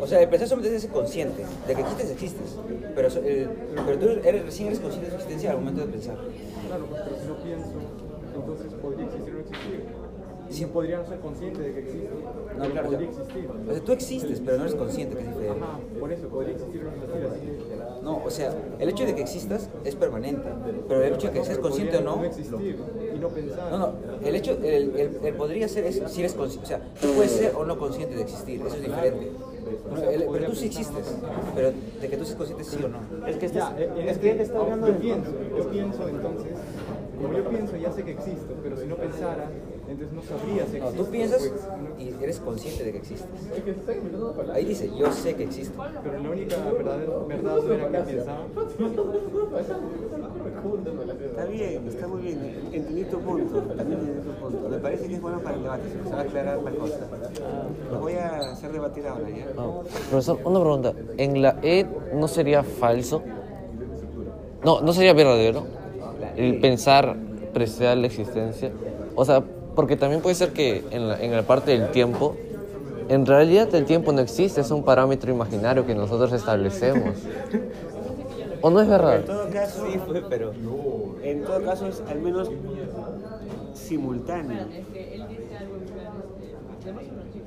O sea, el pensar solamente te hace consciente de que existes, existes. Pero, el- pero tú eres, recién eres consciente de tu existencia al momento de pensar. Claro, porque si no pienso, entonces podría existir o no existir. Sí. no podría no ser consciente de que existe. No, claro, o sea, podría existir. o sea, tú existes, pero no eres consciente que es diferente. Ajá, por eso podría existir o no existir así. No, o sea, el hecho de que existas es permanente, pero el hecho de que seas consciente o no, no existir y no pensar. no, no, el hecho, el, el, el podría ser es si eres consciente, o sea, tú puedes ser o no consciente de existir, eso es diferente. O No, sea, el- podría pero tú sí existes, pero de que tú seas consciente sí o no. es que Ya, estás, eh, eh, es que está hablando yo de pienso, yo pienso entonces, como yo pienso ya sé que existo, pero si no pensara, Entonces no sabría si No, tú piensas pues. y eres consciente de que existe. Ahí dice, yo sé que existe. Pero la única verdad, verdad era que pensaba. Está bien, está muy bien. Entendí tu punto. También entendí tu punto. Me parece que es bueno para el debate. Se va a aclarar la cosa. Lo voy a hacer debatir ahora, ¿ya? Profesor, una pregunta. ¿En la E no sería falso? No, no sería verdadero. El pensar precede a la existencia. O sea, porque también puede ser que en la, en la parte del tiempo, en realidad el tiempo no existe, es un parámetro imaginario que nosotros establecemos. ¿O no es verdad? En todo caso, Sí, fue, pero... en todo caso es al menos simultáneo.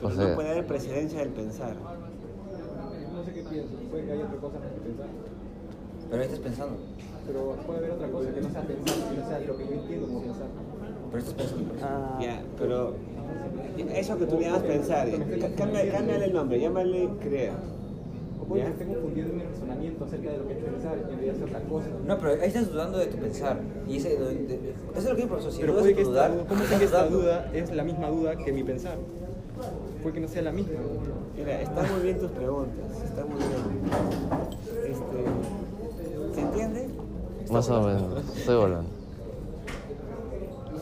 O No sea, puede haber precedencia del pensar. No sé qué pienso. Puede que haya otra cosa más que pensar. Pero ahí estás pensando. Pero puede haber otra cosa que no sea pensar, que no sea lo que yo entiendo como pensar. Pero estás pensando. Ah, Ya, pero eso que tú le llamas pensar, cambia- cámbiale el nombre, llámale creer. O puede ¿Ya? que esté confundiendo mi razonamiento acerca de lo que es pensar y en realidad es otra cosa. No, pero ahí estás dudando de tu pensar. Y ese, de- de- eso es lo que digo, profesor. Si Pero dudas puede de que esta dudar, duda, ¿cómo sé que esta duda es la misma duda que mi pensar? Puede que no sea la misma. Mira, están muy bien tus preguntas, está muy bien. Este, ¿Se entiende? más o menos, estoy volando.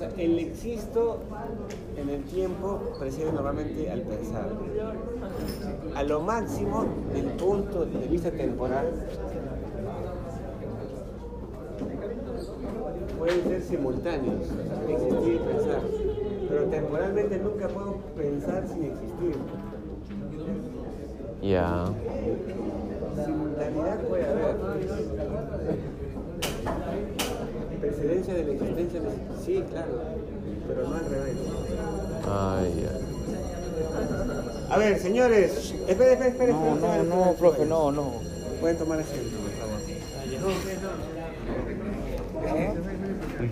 Sea, el existo en el tiempo precede normalmente al pensar. A lo máximo, del punto de vista temporal, pueden ser simultáneos, existir y pensar. Pero temporalmente nunca puedo pensar sin existir. Ya. Simultaneidad puede haber. Precedencia de la existencia de Sí, claro, pero no al revés. Ay, ya. A ver, señores, espera, espera, espera. No, no, no, profe, no, no. Pueden tomar asiento, por favor.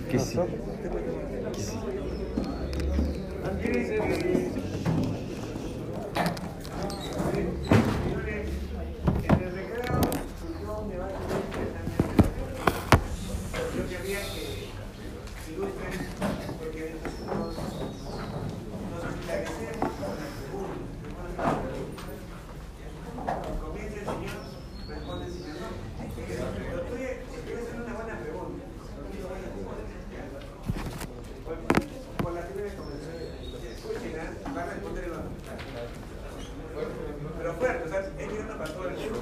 ¿Qué sí? En el recreo surgió un debate muy interesante. Yo querría que ilustren, porque nos, nos esclarecemos con las preguntas. Comienza el señor, responde el señor. Pero tú quieres hacer una buena pregunta. Por, por la primera comenzó. Escuchen, ¿ah? va a responder el otro. Pero fuerte, o sea, es mirando para todo el mundo.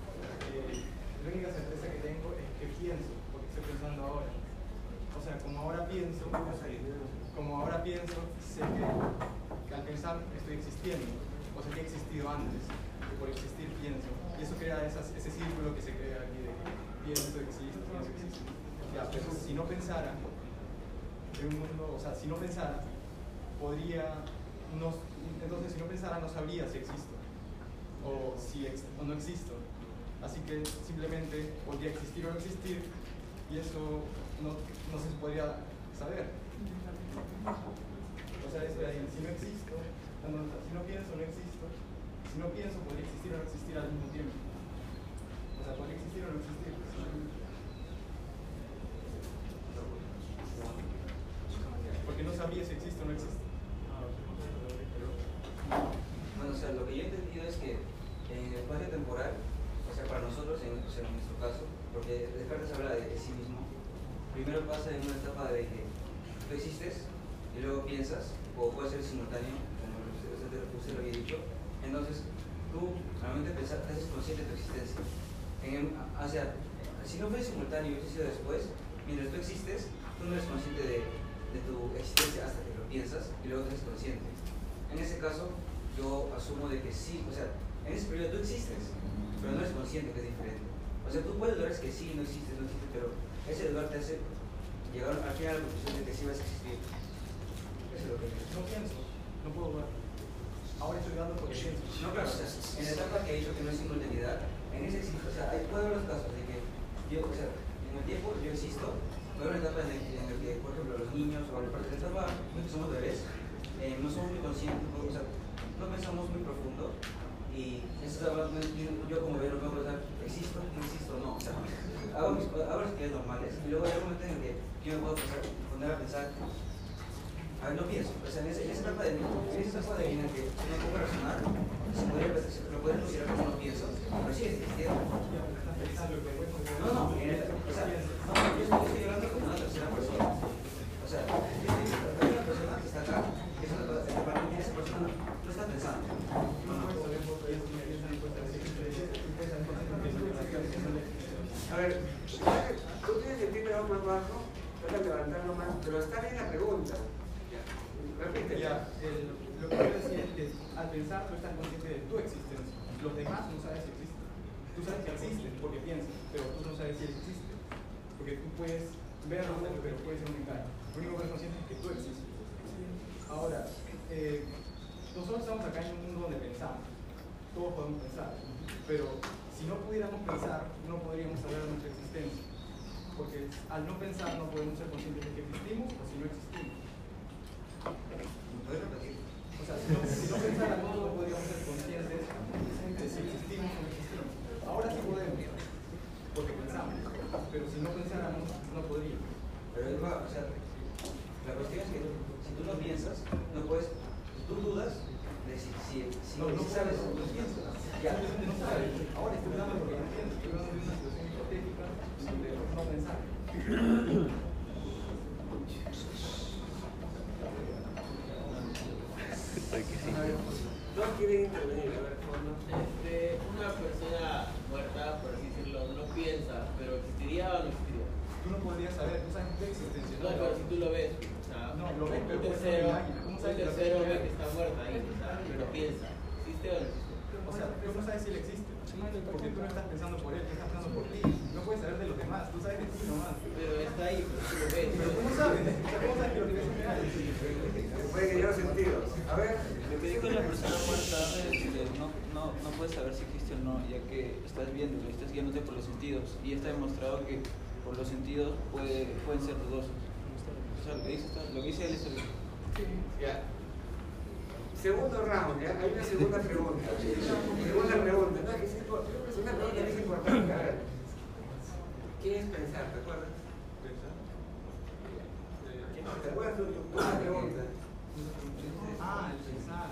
La única certeza que tengo es que pienso, porque estoy pensando ahora. O sea, como ahora pienso, como ahora pienso, sé que, que al pensar estoy existiendo, o sea que he existido antes, que por existir pienso. Y eso crea esas- ese círculo que se crea aquí de pienso, existo, pienso, existo. Ya, pero si no pensara, de un mundo, o sea, si no pensara, podría, no, entonces si no pensara no sabría si existo o si ex- o no existo. Así que simplemente podría existir o no existir y eso no, no se podría saber. O sea, es de ahí, si no existo, si no pienso, no existo. Si no pienso, podría existir o no existir al mismo tiempo. O sea, podría existir o no existir. Porque no sabría si existe o no existe. Bueno, o sea, lo que yo he entendido es que en el espacio temporal, o sea, para nosotros, en, o sea, en nuestro caso, porque Descartes habla de sí mismo, primero pasa en una etapa de que tú existes y luego piensas, o puede ser simultáneo, como usted, usted- usted lo había dicho, entonces tú realmente pensas, te haces consciente de tu existencia. En el- o sea, si no fue simultáneo y hubiese sido después, mientras tú existes, tú no eres consciente de, de tu existencia hasta que lo piensas y luego te haces consciente. En ese caso, yo asumo de que sí, o sea, en ese periodo tú existes, pero no eres consciente que es diferente. O sea, tú puedes dudar es que sí, no existe, no existe, pero ese lugar te hace llegar al final a la conclusión de que sí vas a existir. Eso es lo que pienso. No pienso, no puedo ver. Ahora estoy dando porque pienso. No, claro, o sea, en la etapa que he dicho que no es simultaneidad, en ese o sea, hay, puede haber los casos de que yo, o sea, en el tiempo yo existo, una etapa en el que, por ejemplo, los niños o la parte de la etapa, que somos bebés, eh, no somos muy conscientes, o sea, no pensamos muy profundo, Y eso es algo que yo, como veo, lo puedo pensar, ¿existo? ¿No existo? No. O sea, hago mis hago las actividades normales y luego hay un momento en el que yo me puedo pensar, poner a pensar, a ver, no pienso. O sea, en, esa etapa de mí, en esa etapa de mí en la que no puedo razonar, se podría, se lo pueden considerar como no pienso, pero sigue existiendo. No, no, en el- o sea, A ver, tú tienes el timbre más levantarlo más, pero está bien la pregunta. Lo que quiero decir es que al pensar tú estás consciente de tu existencia. Los demás no sabes si existen. Tú sabes que existen porque piensas, pero tú no sabes si existen. Tú puedes verlo, pero puede ser un engaño. Lo único que eres consciente es que tú existes. Ahora, eh, nosotros estamos acá en un mundo donde pensamos. Todos podemos pensar. Pero si no pudiéramos pensar, no podríamos saber de nuestra existencia. Porque al no pensar no podemos ser conscientes de que existimos o si no existimos. ¿Me puedes repetir? O sea, si no, si no pensáramos, no podríamos ser conscientes de si existimos o no existimos. Ahora sí podemos, porque pensamos. Pero si no pensáramos, no podríamos. Pero es igual, o sea, la cuestión es que si tú no piensas, no puedes, tú dudas de si, si, si, No, no si sabes, sabes, no piensas. Ya, Ya, no sabes. Ahora estoy dando porque no entiendo. Estoy dando una situación hipotética donde no pensar. Dos quieren intervenir, a ver, fondo. Este, una persona muerta, por así decirlo, no piensa, pero ¿existiría o no existiría? Tú no podrías saber, tú sabes tu existencia. No, pero si tú lo ves, o sea, No, lo ves, pero un puede ser tercero, una máquina. ¿Cómo un sabes que la tercero persona ve que está muerta ahí, o sea, pero piensa, ¿existe o no existe? O sea, tú no sabes si él existe. Porque tú no estás pensando por él, tú estás pensando por ti. No puedes saber de los demás, tú sabes de ti nomás. Pero está ahí, pero tú lo ves. Pero ¿cómo sabes? O sea, ¿Cómo sabes que lo que ves es real? Puede que yo sentido. A ver, Me quedé con la persona muerta, que no, no, no puedes saber si existe o no, ya que estás viendo, estás guiándote por los sentidos. Y está demostrado que por los sentidos puede, pueden ser dudosos. O sea, lo que dice, está- lo que dice él es el... ya. Segundo round, ¿ya? Hay una segunda pregunta. Segunda pregunta. No, es impor- es una pregunta que es importante. A ver. ¿Qué es pensar? ¿Te acuerdas? ¿Te acuerdas tu pregunta? Ah, el pensar.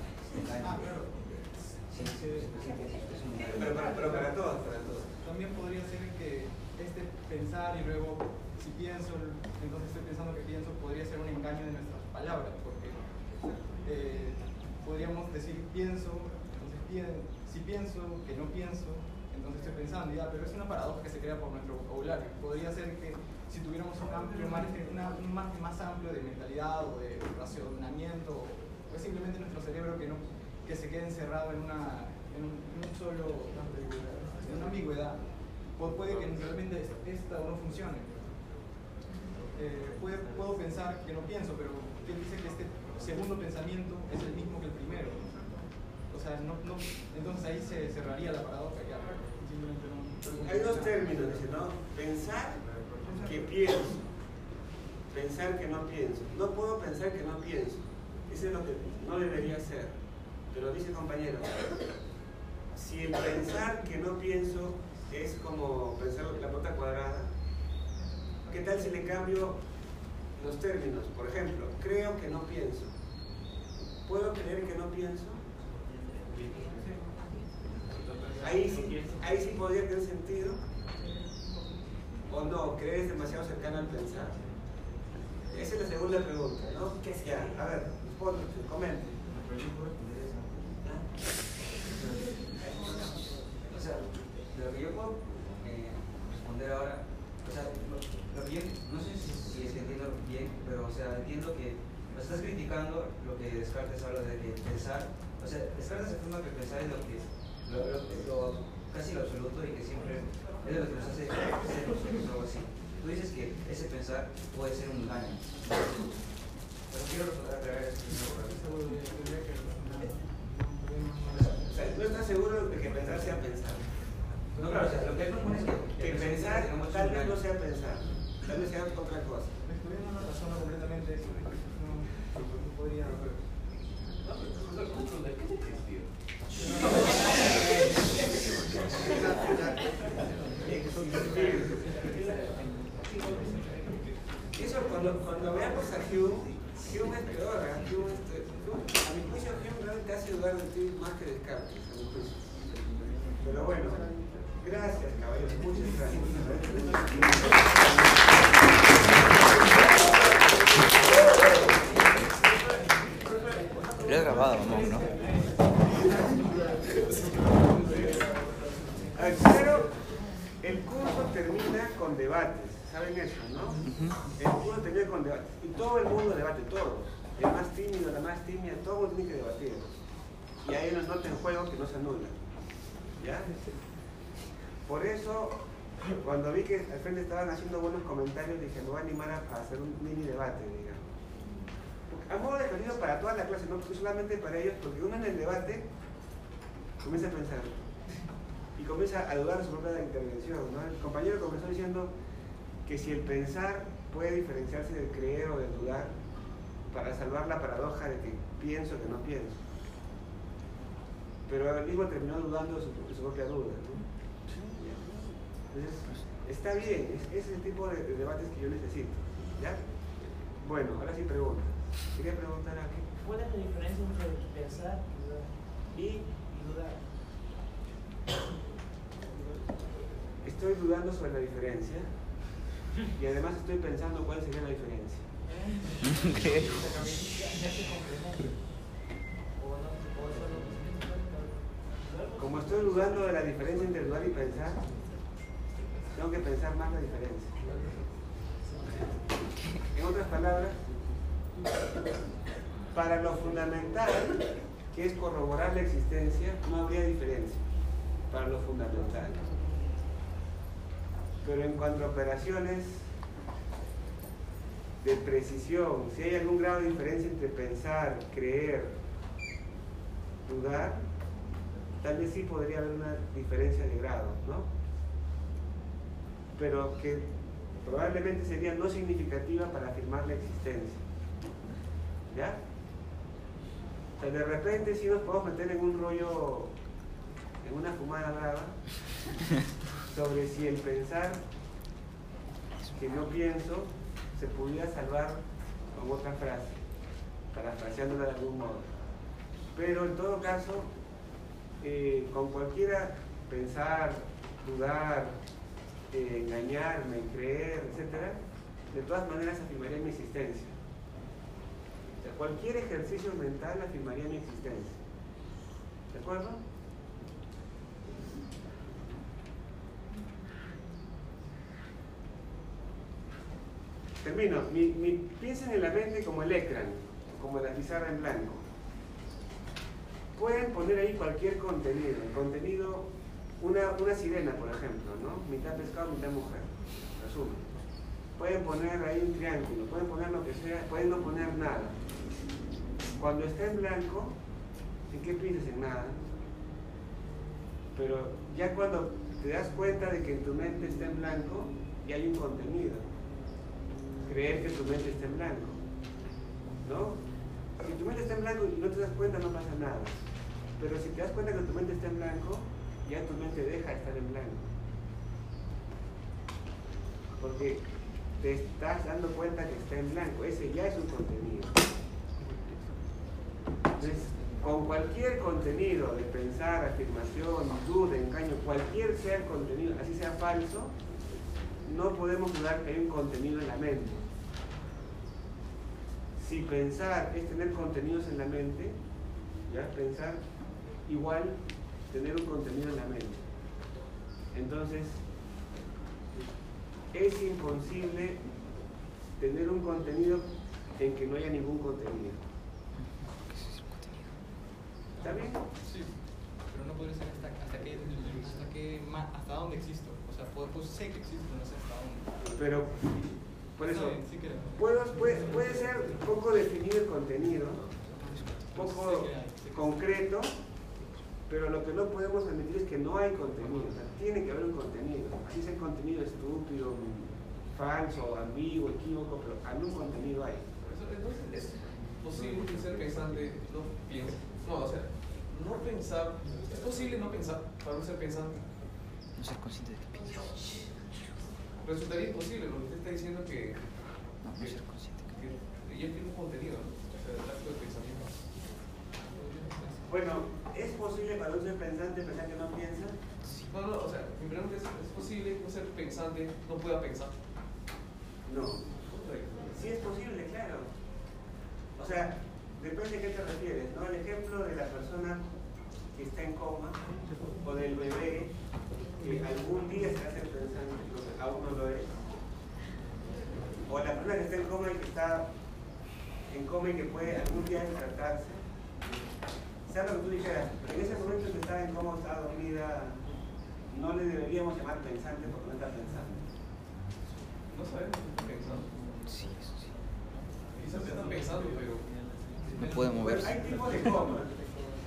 Ah, claro. Pero para, pero para todos, para todos. También podría ser que este pensar y luego, si pienso, entonces estoy pensando que pienso, podría ser un engaño de nuestras palabras, porque eh, podríamos decir pienso, entonces pien- si pienso que no pienso, entonces estoy pensando, ya, pero es una paradoja que se crea por nuestro vocabulario. Podría ser que si tuviéramos un amplio margen, un margen más amplio de mentalidad o de racionamiento, o es simplemente nuestro cerebro que, no, que se quede encerrado en, una, en, un, solo, en una ambigüedad, pu- puede que realmente esta no funcione. Eh, puede- puedo pensar que no pienso, pero ¿quién dice que este segundo pensamiento es el mismo que el primero? O sea, no, no, entonces ahí se cerraría la paradoja ya. No- Hay dos términos, dice, ¿no? Pensar que pienso. Pensar que no pienso. No puedo pensar que no pienso. Eso es lo que no debería ser. Pero dice compañero, si el pensar que no pienso es como pensar la pelota cuadrada, ¿qué tal si le cambio los términos? Por ejemplo, creo que no pienso. ¿Puedo creer que no pienso? Ahí sí, ahí sí podría tener sentido. O no, crees demasiado cercano al pensar. Esa es la segunda pregunta, ¿no? ¿Qué es ya? A ver, responde, comente. O sea, de lo que yo puedo eh, responder ahora, o sea, lo, lo que yo, no sé si, si es que entiendo bien, pero o sea, entiendo que o sea, estás criticando lo que Descartes habla de que pensar, o sea, Descartes afirma que pensar es lo que, lo, lo, lo- casi lo absoluto y que siempre es lo que nos hace ser nosotros o algo así. Tú dices que ese pensar puede ser un engaño. Pero quiero aclarar esto. O sea, no estás seguro de que pensar sea pensar. No, claro, o sea, lo que él propone es que, Que pensar tal vez no sea pensar, tal vez sea otra cosa. Estudiante no razona completamente eso cuando, cuando veamos a Hume, Hume es peor. ¿eh? Hume es peor. a mi juicio Hume realmente hace dudar de ti más que Descartes, a. Pero bueno, gracias caballeros, muchas gracias. Pero el curso termina con debates, ¿saben eso, no? El curso termina con debates. Y todo el mundo debate, todos. El más tímido, la más tímida, todos tienen que debatir. Y hay una nota en juego que no se anula. ¿Ya? Por eso, cuando vi que al frente estaban haciendo buenos comentarios, dije, me voy a animar a, a hacer un mini debate, digamos. A modo de para toda la clase, no solamente para ellos, porque uno en el debate comienza a pensar y comienza a dudar de su propia intervención. ¿no? El compañero comenzó diciendo que si el pensar puede diferenciarse del creer o del dudar para salvar la paradoja de que pienso que no pienso. Pero él mismo terminó dudando de su, de su propia duda. ¿no? Entonces, está bien, es, ese es el tipo de, de, debates que yo necesito. ¿ya? Bueno, ahora sí pregunta. Quería preguntar a qué. ¿Cuál es la diferencia entre pensar y dudar? Y y dudar. estoy dudando sobre la diferencia y además estoy pensando cuál sería la diferencia. Como estoy dudando de la diferencia entre dudar y pensar, tengo que pensar más la diferencia. En otras palabras, para lo fundamental, que es corroborar la existencia, no habría diferencia para lo fundamental. Pero en cuanto a operaciones de precisión, si hay algún grado de diferencia entre pensar, creer, dudar, tal vez sí podría haber una diferencia de grado, ¿no? Pero que probablemente sería no significativa para afirmar la existencia. ¿Ya? O sea, de repente sí nos podemos meter en un rollo, en una fumada brava, sobre si el pensar que no pienso se pudiera salvar con otra frase, parafraseándola de algún modo. Pero en todo caso, eh, con cualquiera pensar, dudar, eh, engañarme, creer, etc., de todas maneras afirmaría mi existencia. Cualquier ejercicio mental afirmaría mi existencia. ¿De acuerdo? Termino. Mi, mi, piensen en la mente como el ecran, como la pizarra en blanco. Pueden poner ahí cualquier contenido. El contenido, una, una sirena, por ejemplo, ¿no? Mitad pescado, mitad mujer. Resumen. Pueden poner ahí un triángulo, pueden poner lo que sea, pueden no poner nada. Cuando está en blanco, ¿en qué piensas? En nada. Pero ya cuando te das cuenta de que en tu mente está en blanco, ya hay un contenido creer que tu mente está en blanco. ¿No? Si tu mente está en blanco y no te das cuenta, no pasa nada. Pero si te das cuenta que tu mente está en blanco, ya tu mente deja de estar en blanco. Porque te estás dando cuenta que está en blanco. Ese ya es un contenido. Entonces, con cualquier contenido de pensar, afirmación, duda, engaño, cualquier sea el contenido, así sea falso, no podemos dudar que hay un contenido en la mente. Si pensar es tener contenidos en la mente, ya pensar igual tener un contenido en la mente. Entonces, es imposible tener un contenido en que no haya ningún contenido. ¿Está bien? Sí, pero no podría ser hasta, hasta, qué, hasta, qué, hasta dónde existo. O sea, pues, pues sé que existo, no sé hasta dónde. Pero, por eso, Sí, sí que- puedo- puede, puede ser poco definido el contenido, poco que que- concreto, pero lo que no podemos admitir es que no hay contenido. O sea, tiene que haber un contenido. Así sea un contenido estúpido, falso, ambiguo, equívoco, pero algún contenido hay. Entonces, es posible que ser pensante no piense. No, o sea, no pensar. Es posible no pensar para un ser pensante. No ser consciente de que piensa. Resultaría imposible, porque usted está diciendo que. No, no ser consciente. que ya tiene un contenido, ¿no? O sea, el acto de pensamiento. Bueno, ¿es posible para un ser pensante pensar que no piensa? No, no, o sea, mi pregunta es, ¿es posible que un ser pensante no pueda pensar? No. Sí es posible, claro. O sea, depende de qué te refieres, ¿no? El ejemplo de la persona que está en coma o del bebé que algún día se hace pensante, no sé, aún no lo es. O la persona que está en coma y que está en coma y que puede algún día despertarse. Sea lo que tú dijeras, pero en ese momento que estaba en coma o estaba dormida, no le deberíamos llamar pensante porque no está pensando. No sabemos qué está pensando. Sí, eso sí. Quizás está pensando, pero... No puede moverse. Hay tipos de comas.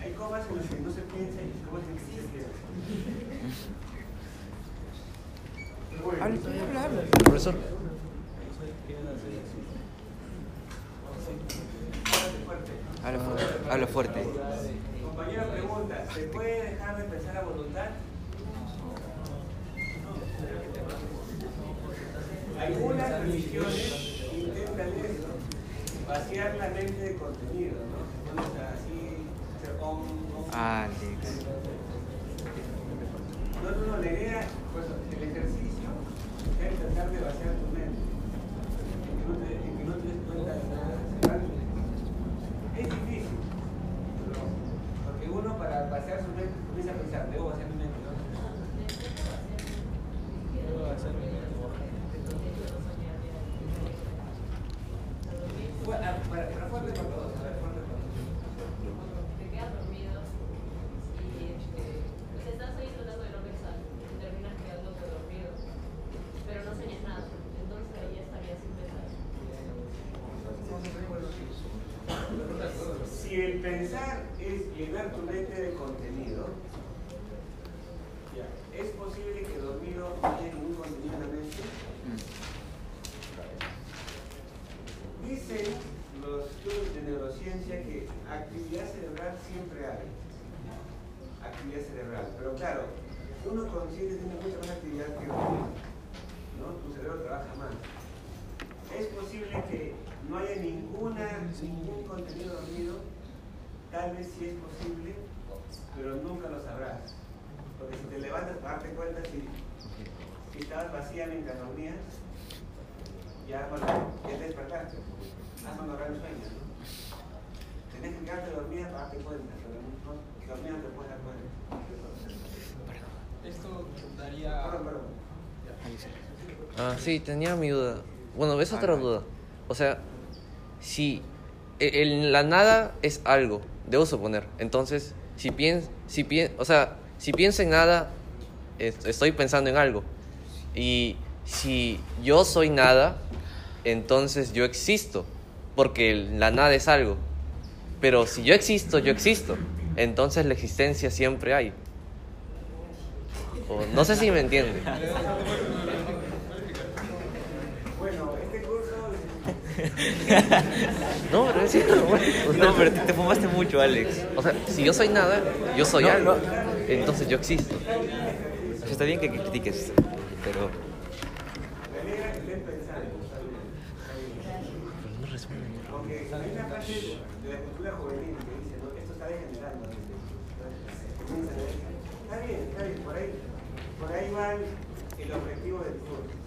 Hay comas en las que no se piensa y comas las que habla, habla. Profesor. Habla fuerte. Habla fuerte. Compañero pregunta, ¿se puede dejar de pensar a voluntad? Algunas religiones intentan eso, vaciar la mente de contenido, ¿no? Pones así, hacer om, om. Alex. No, no, no, la idea, pues el ejercicio es tratar de vaciar mente. En que no te, en que no te des cuenta de nada. Es difícil. Porque uno para vaciar su mente comienza a pensar, debo vaciar mi mente, ¿no? Fue- ah, para- para fuerte para todos, a ver, fuerte para todos. te quedas dormido y este, pues estás ahí tratando de no pensar y terminas quedándote dormido, pero no sueñas nada, entonces ahí estarías sin pensar. Si el pensar es llenar tu mente de contenido, ya, ¿es posible que dormido no haya ningún contenido en la mente? Dicen los estudios de neurociencia que actividad cerebral siempre hay. Actividad cerebral. Pero claro, uno consciente tiene mucha más actividad que dormido. ¿no? Tu cerebro trabaja más. Es posible que no haya ninguna, ningún contenido dormido. Tal vez sí es posible, pero nunca lo sabrás. Porque si te levantas para darte cuenta si, si estabas vacía mientras dormías, ya, bueno, ya te despertaste. Has honorado el sueño, ¿no? Tenés que quedarte dormida para darte cuenta, pero no, dormida no te puedes dar cuenta. Esto daría. Perdón, perdón. Ah, sí, tenía mi duda. Bueno, es otra duda. O sea, si e- el- la nada es algo, debo suponer. Entonces, si pienso, si pien, o sea, si pienso en nada, es- estoy pensando en algo. Y si yo soy nada, entonces yo existo, porque la nada es algo. Pero si yo existo, yo existo. Entonces la existencia siempre hay. O- no sé si me entiende. Bueno, este curso No, pero es cierto, güey. O sea, No, pero te, te fumaste mucho, Alex. O sea, si yo soy nada, yo soy No, algo. no. Entonces yo existo. O sea, está bien que critiques, pero no responde. Hay una frase de la cultura juvenil que dice, ¿no? esto está degenerando. Está bien, está bien, por ahí, por ahí va el, el objetivo del curso.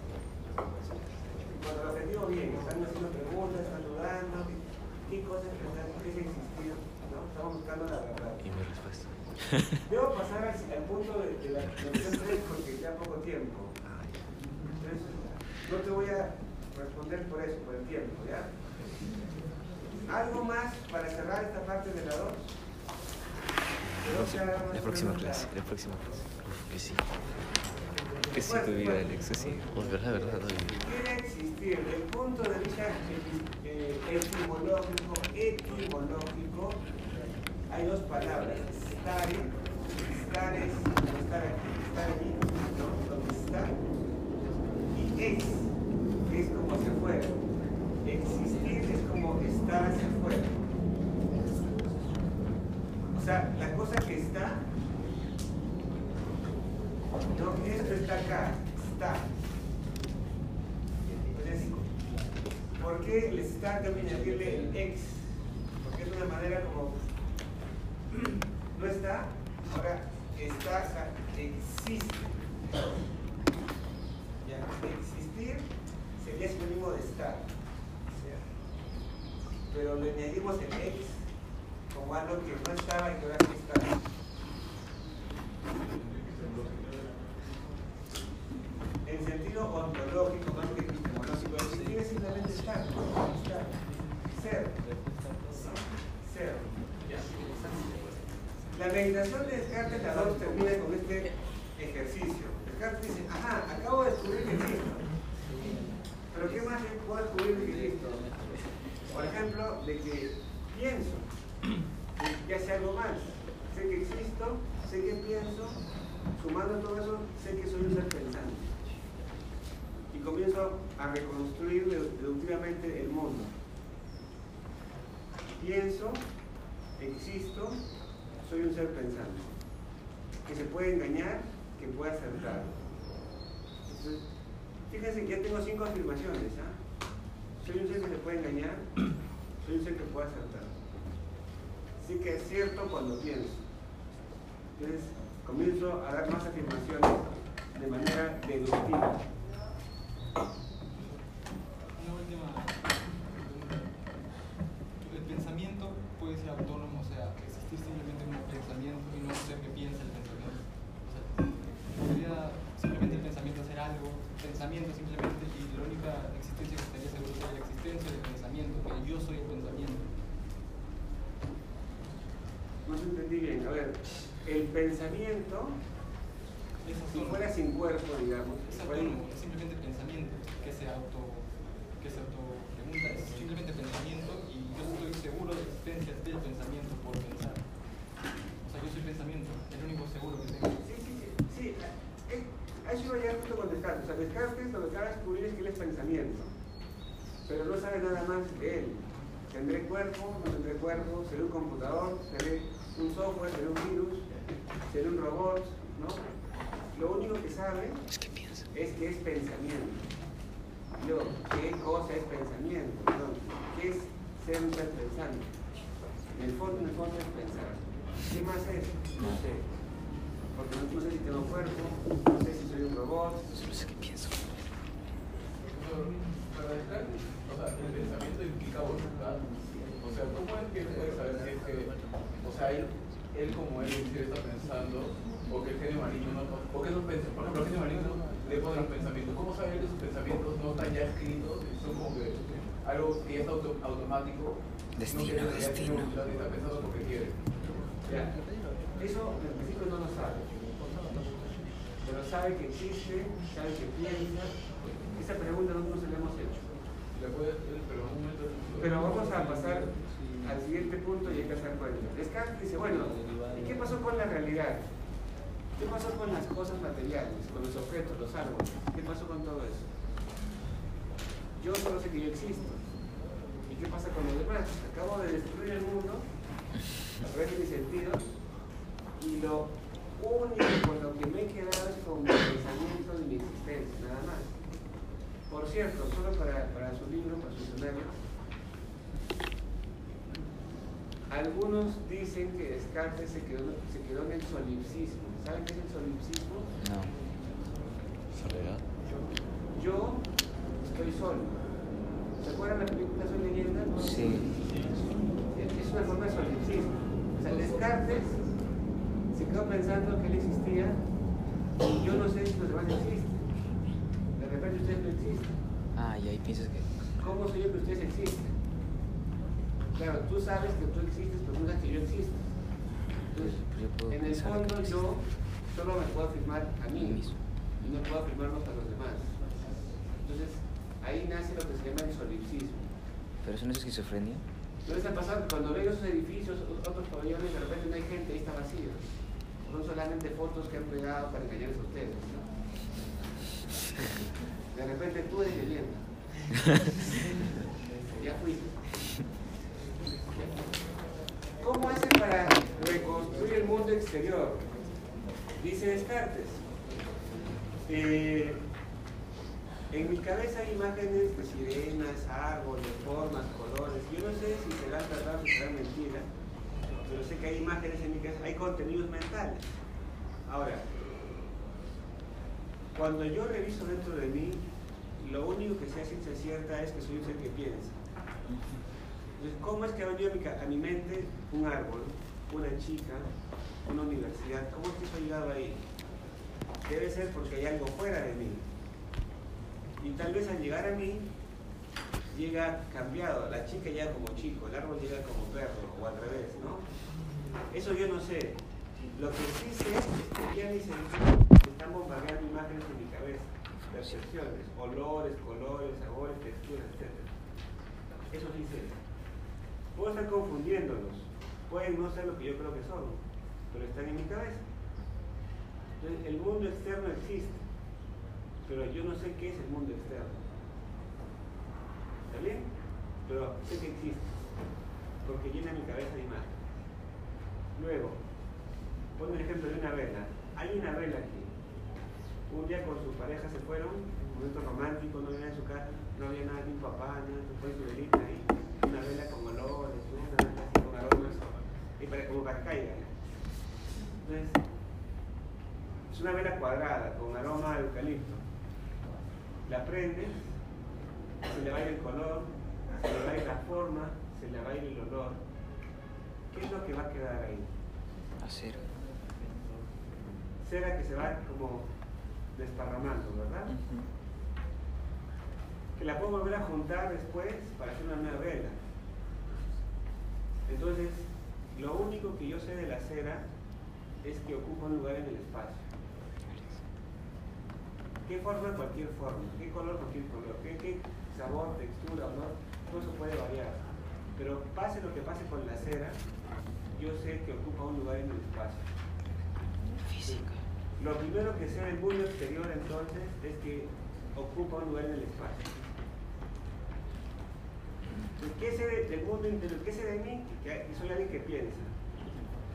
Cuando el objetivo viene, están haciendo preguntas, están dudando, ¿qué, qué cosas pensar, qué es existir? ¿no? Estamos buscando la verdad. Y mi respuesta. Debo pasar al, al punto de, de la lección 3 porque queda poco tiempo. Entonces, no te voy a responder por eso, por el tiempo, ¿ya? ¿Algo más para cerrar esta parte de la 2? la próxima clase, la próxima clase. Uf, que sí. Que sí, tu vida, Alex, que sí. Pues verdad, verdad, no. Quiere existir el punto de vista eh, etimológico, etimológico, hay dos palabras, stare, stare es estar aquí, estar allí, ¿no? Donde está, y que es como hacia afuera. Existir es como estar hacia afuera. O sea, la cosa que está, no, esto está acá, está. Entonces, ¿por qué les está también decirle el ex? Porque es una manera como no está, ahora está, existe. Ya, existir sería sinónimo de estar. Pero le añadimos el ex como algo que no estaba y que ahora sí está. En sentido ontológico, más que La meditación de Descartes, la dos termina con este ejercicio. Descartes dice, ajá, acabo de descubrir que existo. Pero ¿qué más puedo descubrir de que existo? Por ejemplo, de que pienso, que hace algo más. Sé que existo, sé que pienso, sumando todo eso, sé que soy un ser pensante. Comienzo a reconstruir deductivamente el mundo. Pienso, existo, soy un ser pensante. Que se puede engañar, que puede acertar. Fíjense que ya tengo cinco afirmaciones. ¿ah? Soy un ser que se puede engañar, soy un ser que puede acertar. Sí que es cierto cuando pienso. Entonces, comienzo a dar más afirmaciones de manera deductiva. Una última. El pensamiento puede ser autónomo, o sea, existir simplemente como pensamiento y no ser que piensa el pensamiento. O sea, podría simplemente el pensamiento hacer algo, pensamiento simplemente, y la única existencia que estaría seguro sería la existencia del pensamiento, que yo soy el pensamiento. No se entendí bien. A ver, el pensamiento, si fuera sin cuerpo, digamos, Es autónomo, es simplemente pensamiento que se auto que se auto pregunta, es simplemente pensamiento y yo estoy seguro de la existencia del pensamiento por pensar. O sea, yo soy pensamiento, el único seguro que tengo. Sí, sí, sí. sí eh, a eso iba a llegar justo con Descartes. O sea, Descartes lo que acaba de descubrir es que él es pensamiento. Pero no sabe nada más de él. ¿Tendré cuerpo? ¿No tendré cuerpo? ¿Seré un computador? ¿Seré un software? ¿Seré un virus? ¿Seré un robot? ¿No? Lo único que sabe es que, es pensamiento. Y luego, ¿qué cosa es pensamiento? Perdón, ¿Qué es ser un ser pensante? En el fondo, en el fondo es pensar. ¿Qué más es? No sé. Porque no, no sé si tengo cuerpo, no sé si soy un robot. Solo sé qué pienso. Para Descartes, o sea, el pensamiento implica voluntad. O sea, ¿cómo es que él puede saber si es que, o sea, él, él como él en sí está pensando, o que el genio marino no, o que esos pensamientos, por ejemplo, el genio marino le pone los pensamientos. ¿Cómo sabe que sus pensamientos no están ya escritos son como que algo que ya está auto- automático? Destino, no ya destino. está pensando porque quiere. Ya. Eso en principio no lo sabe. Pero sabe que existe, sabe que piensa. Esa pregunta nosotros se la hemos hecho. Pero vamos a pasar al siguiente punto y hay que hacer cuenta. Descartes dice, bueno, ¿y qué pasó con la realidad? ¿Qué pasó con las cosas materiales, con los objetos, los árboles? ¿Qué pasó con todo eso? Yo solo sé que yo existo. ¿Y qué pasa con los demás? Acabo de destruir el mundo a través de mis sentidos y lo único con lo que me he quedado es con mi pensamiento y mi existencia, nada más. Por cierto, solo para, para su libro, para su escenario, algunos dicen que Descartes se quedó, se quedó en el solipsismo. ¿Saben qué es el solipsismo? No. ¿Soledad? Yo estoy solo. ¿Se acuerdan la película Soy leyenda? Sí. Es una forma de solipsismo. O sea, Descartes se quedó pensando que él existía y yo no sé si los demás existen. De repente ustedes no existen. Ah, y ahí piensas que. ¿Cómo sé yo que ustedes existen? Claro, tú sabes que tú existes, pero no sabes que yo existo. Entonces, Yo puedo en el fondo yo solo me puedo afirmar a mí mismo. y no puedo afirmarlos a los demás. Entonces, ahí nace lo que se llama el solipsismo. ¿Pero eso no es esquizofrenia? ¿No les ha pasado cuando ven esos edificios, otros pabellones, de repente no hay gente, ahí está vacío? Son solamente fotos que han pegado para engañarles a ustedes, ¿no? De repente tú eres leyenda. ya fuiste. ¿Cómo hacen para reconstruir el mundo exterior? Dice Descartes. Eh, en mi cabeza hay imágenes de sirenas, árboles, formas, colores. Yo no sé si serán verdad o serán mentiras, pero sé que hay imágenes en mi cabeza, hay contenidos mentales. Ahora, cuando yo reviso dentro de mí, lo único que sé a ciencia cierta es que soy un ser que piensa. Entonces, ¿cómo es que ha venido a mi, a mi mente un árbol, una chica, una universidad? ¿Cómo es que eso ha llegado ahí? Debe ser porque hay algo fuera de mí. Y tal vez al llegar a mí, llega cambiado. La chica llega como chico, el árbol llega como perro, o al revés, ¿no? Eso yo no sé. Lo que sí sé es que ya mis sentidos están bombardeando imágenes en mi cabeza, percepciones, olores, colores, sabores, texturas, etc. Eso sí sé. Puedo estar confundiéndolos. Pueden no ser lo que yo creo que son, pero están en mi cabeza. Entonces, el mundo externo existe, pero yo no sé qué es el mundo externo. ¿Está bien? Pero sé que existe, porque llena mi cabeza de imágenes. Luego, pon el ejemplo de una vela. Hay una vela aquí. Un día con su pareja se fueron, un momento romántico, no había en su casa, no había nada, ni un papá, nada, se fue su velita ahí, una vela con olores, ¿no? una vela así con aromas, y para, como para que caiga. Entonces, es una vela cuadrada, con aroma de eucalipto. La prendes, se le va a ir el color, se le va a ir la forma, se le va a ir el olor. ¿Qué es lo que va a quedar ahí? Hacer. Cera que se va como desparramando, ¿verdad? Que la puedo volver a juntar después para hacer una nueva vela. Entonces, lo único que yo sé de la cera es que ocupa un lugar en el espacio. ¿Qué forma? Cualquier forma. ¿Qué color? Cualquier color. ¿Qué, qué sabor, textura, olor? Todo eso puede variar. Pero pase lo que pase con la cera, yo sé que ocupa un lugar en el espacio. Física. Lo primero que sé del mundo exterior entonces es que ocupa un lugar en el espacio. ¿Qué sé de- del mundo interior? ¿Qué sé de mí? Que soy alguien que piensa.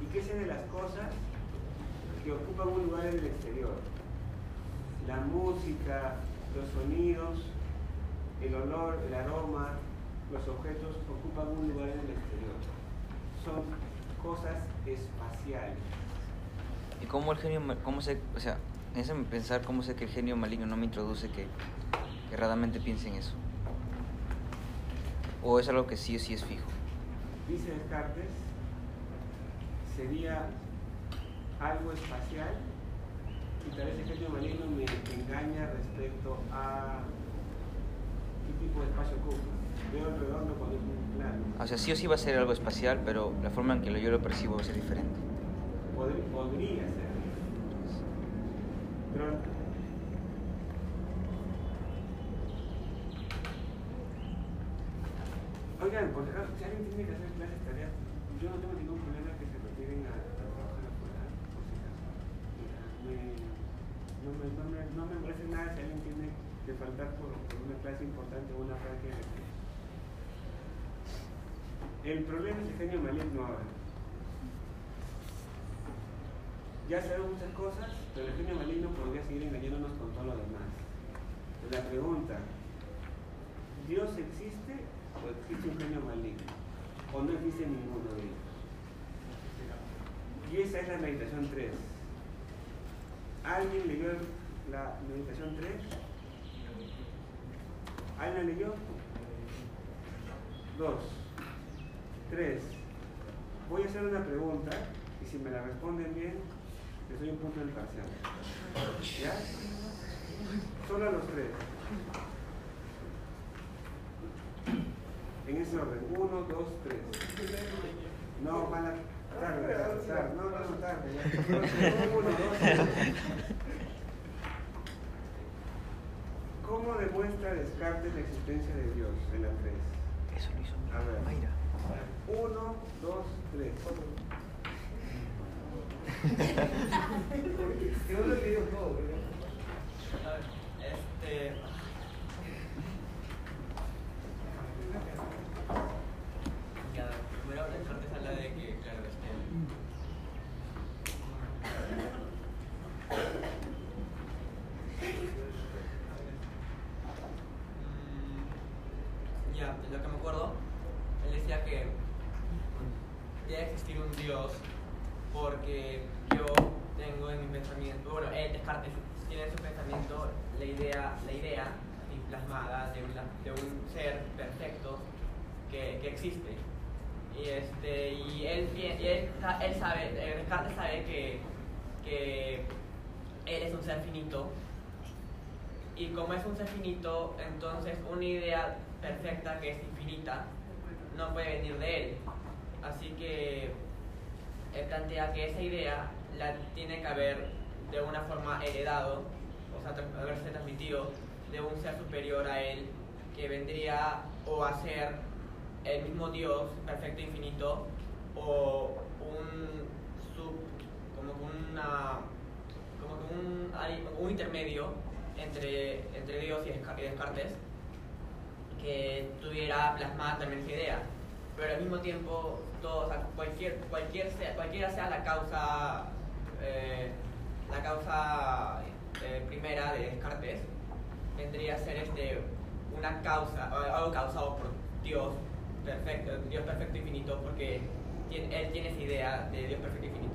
¿Y qué sé de las cosas que ocupan un lugar en el exterior? La música, los sonidos, el olor, el aroma, los objetos ocupan un lugar en el exterior. Son cosas espaciales. ¿Y cómo el genio, cómo sé, o sea, en pensar cómo sé que el genio maligno no me introduce que erradamente piense en eso? ¿O es algo que sí o sí es fijo? Dice Descartes, sería algo espacial y tal vez el genio maligno me engaña respecto a qué tipo de espacio ocupa. Veo el redondo cuando es un plano. O sea, sí o sí va a ser algo espacial, pero la forma en que yo lo percibo va a ser diferente. Podría, podría ser. Pero Oigan, por acaso, si alguien tiene que hacer clases, tareas, yo no tengo ningún problema que se retiren a, a trabajar por si acaso. Me- no, me, no, me, no me molesta nada si alguien tiene que faltar por, una clase importante o una práctica. El problema es el genio maligno ahora. Ya sabemos muchas cosas, pero el genio maligno podría seguir engañándonos con todo lo demás. La pregunta, ¿Dios existe o existe un genio maligno? ¿O no existe ninguno de ellos? Y esa es la meditación 3. ¿Alguien leyó la meditación 3? ¿Alguien la leyó? Dos. Tres. Voy a hacer una pregunta y si me la responden bien, les doy un punto en el parcial. ¿Ya? Solo a los tres. En ese orden. Uno, dos, tres. No, van a tarde, tarde, tarde. No, no, no, tarde. ya. Uno, dos, tres. ¿Cómo demuestra Descartes la existencia de Dios en la 3? Eso lo hizo A ver. Mayra. Uno, dos, tres. Que no lo he todo, ¿verdad? A ver, este. Ya, primero Descartes habla de que, claro, este. Mm, Ya, de lo que me acuerdo, él decía que ya existía existir un Dios porque yo tengo en mi pensamiento, bueno, él Descartes tiene en su pensamiento la idea, la idea así plasmada de, una- de un ser perfecto que, que existe. Y, este, y, él, pi- y él, sa- él sabe, eh, Descartes sabe que, que él es un ser finito y como es un ser finito, entonces una idea perfecta que es infinita no puede venir de él. Así que él plantea que esa idea la tiene que haber de una forma heredado, o sea, haberse transmitido de un ser superior a él que vendría o a ser el mismo Dios perfecto e infinito o un sub, como una un, un intermedio entre, entre Dios y Desca- y Descartes que tuviera plasmada también esa idea. Pero al mismo tiempo, todo, o cualquier, cualquier cualquiera sea la causa, eh, la causa eh, primera de Descartes, vendría a ser este, una causa, algo causado por Dios perfecto, Dios perfecto infinito, porque tiene- él tiene esa idea de Dios perfecto infinito.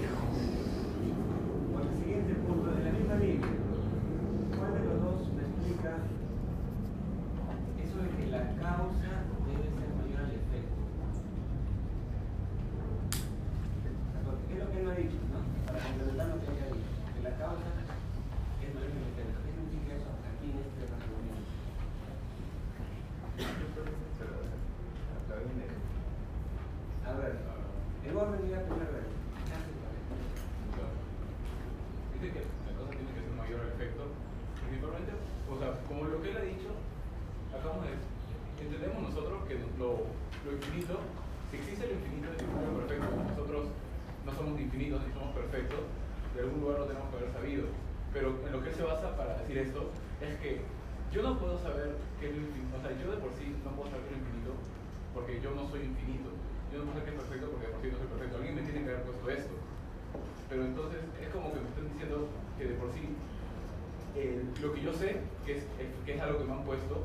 yo sé, que es, que es algo que me han puesto,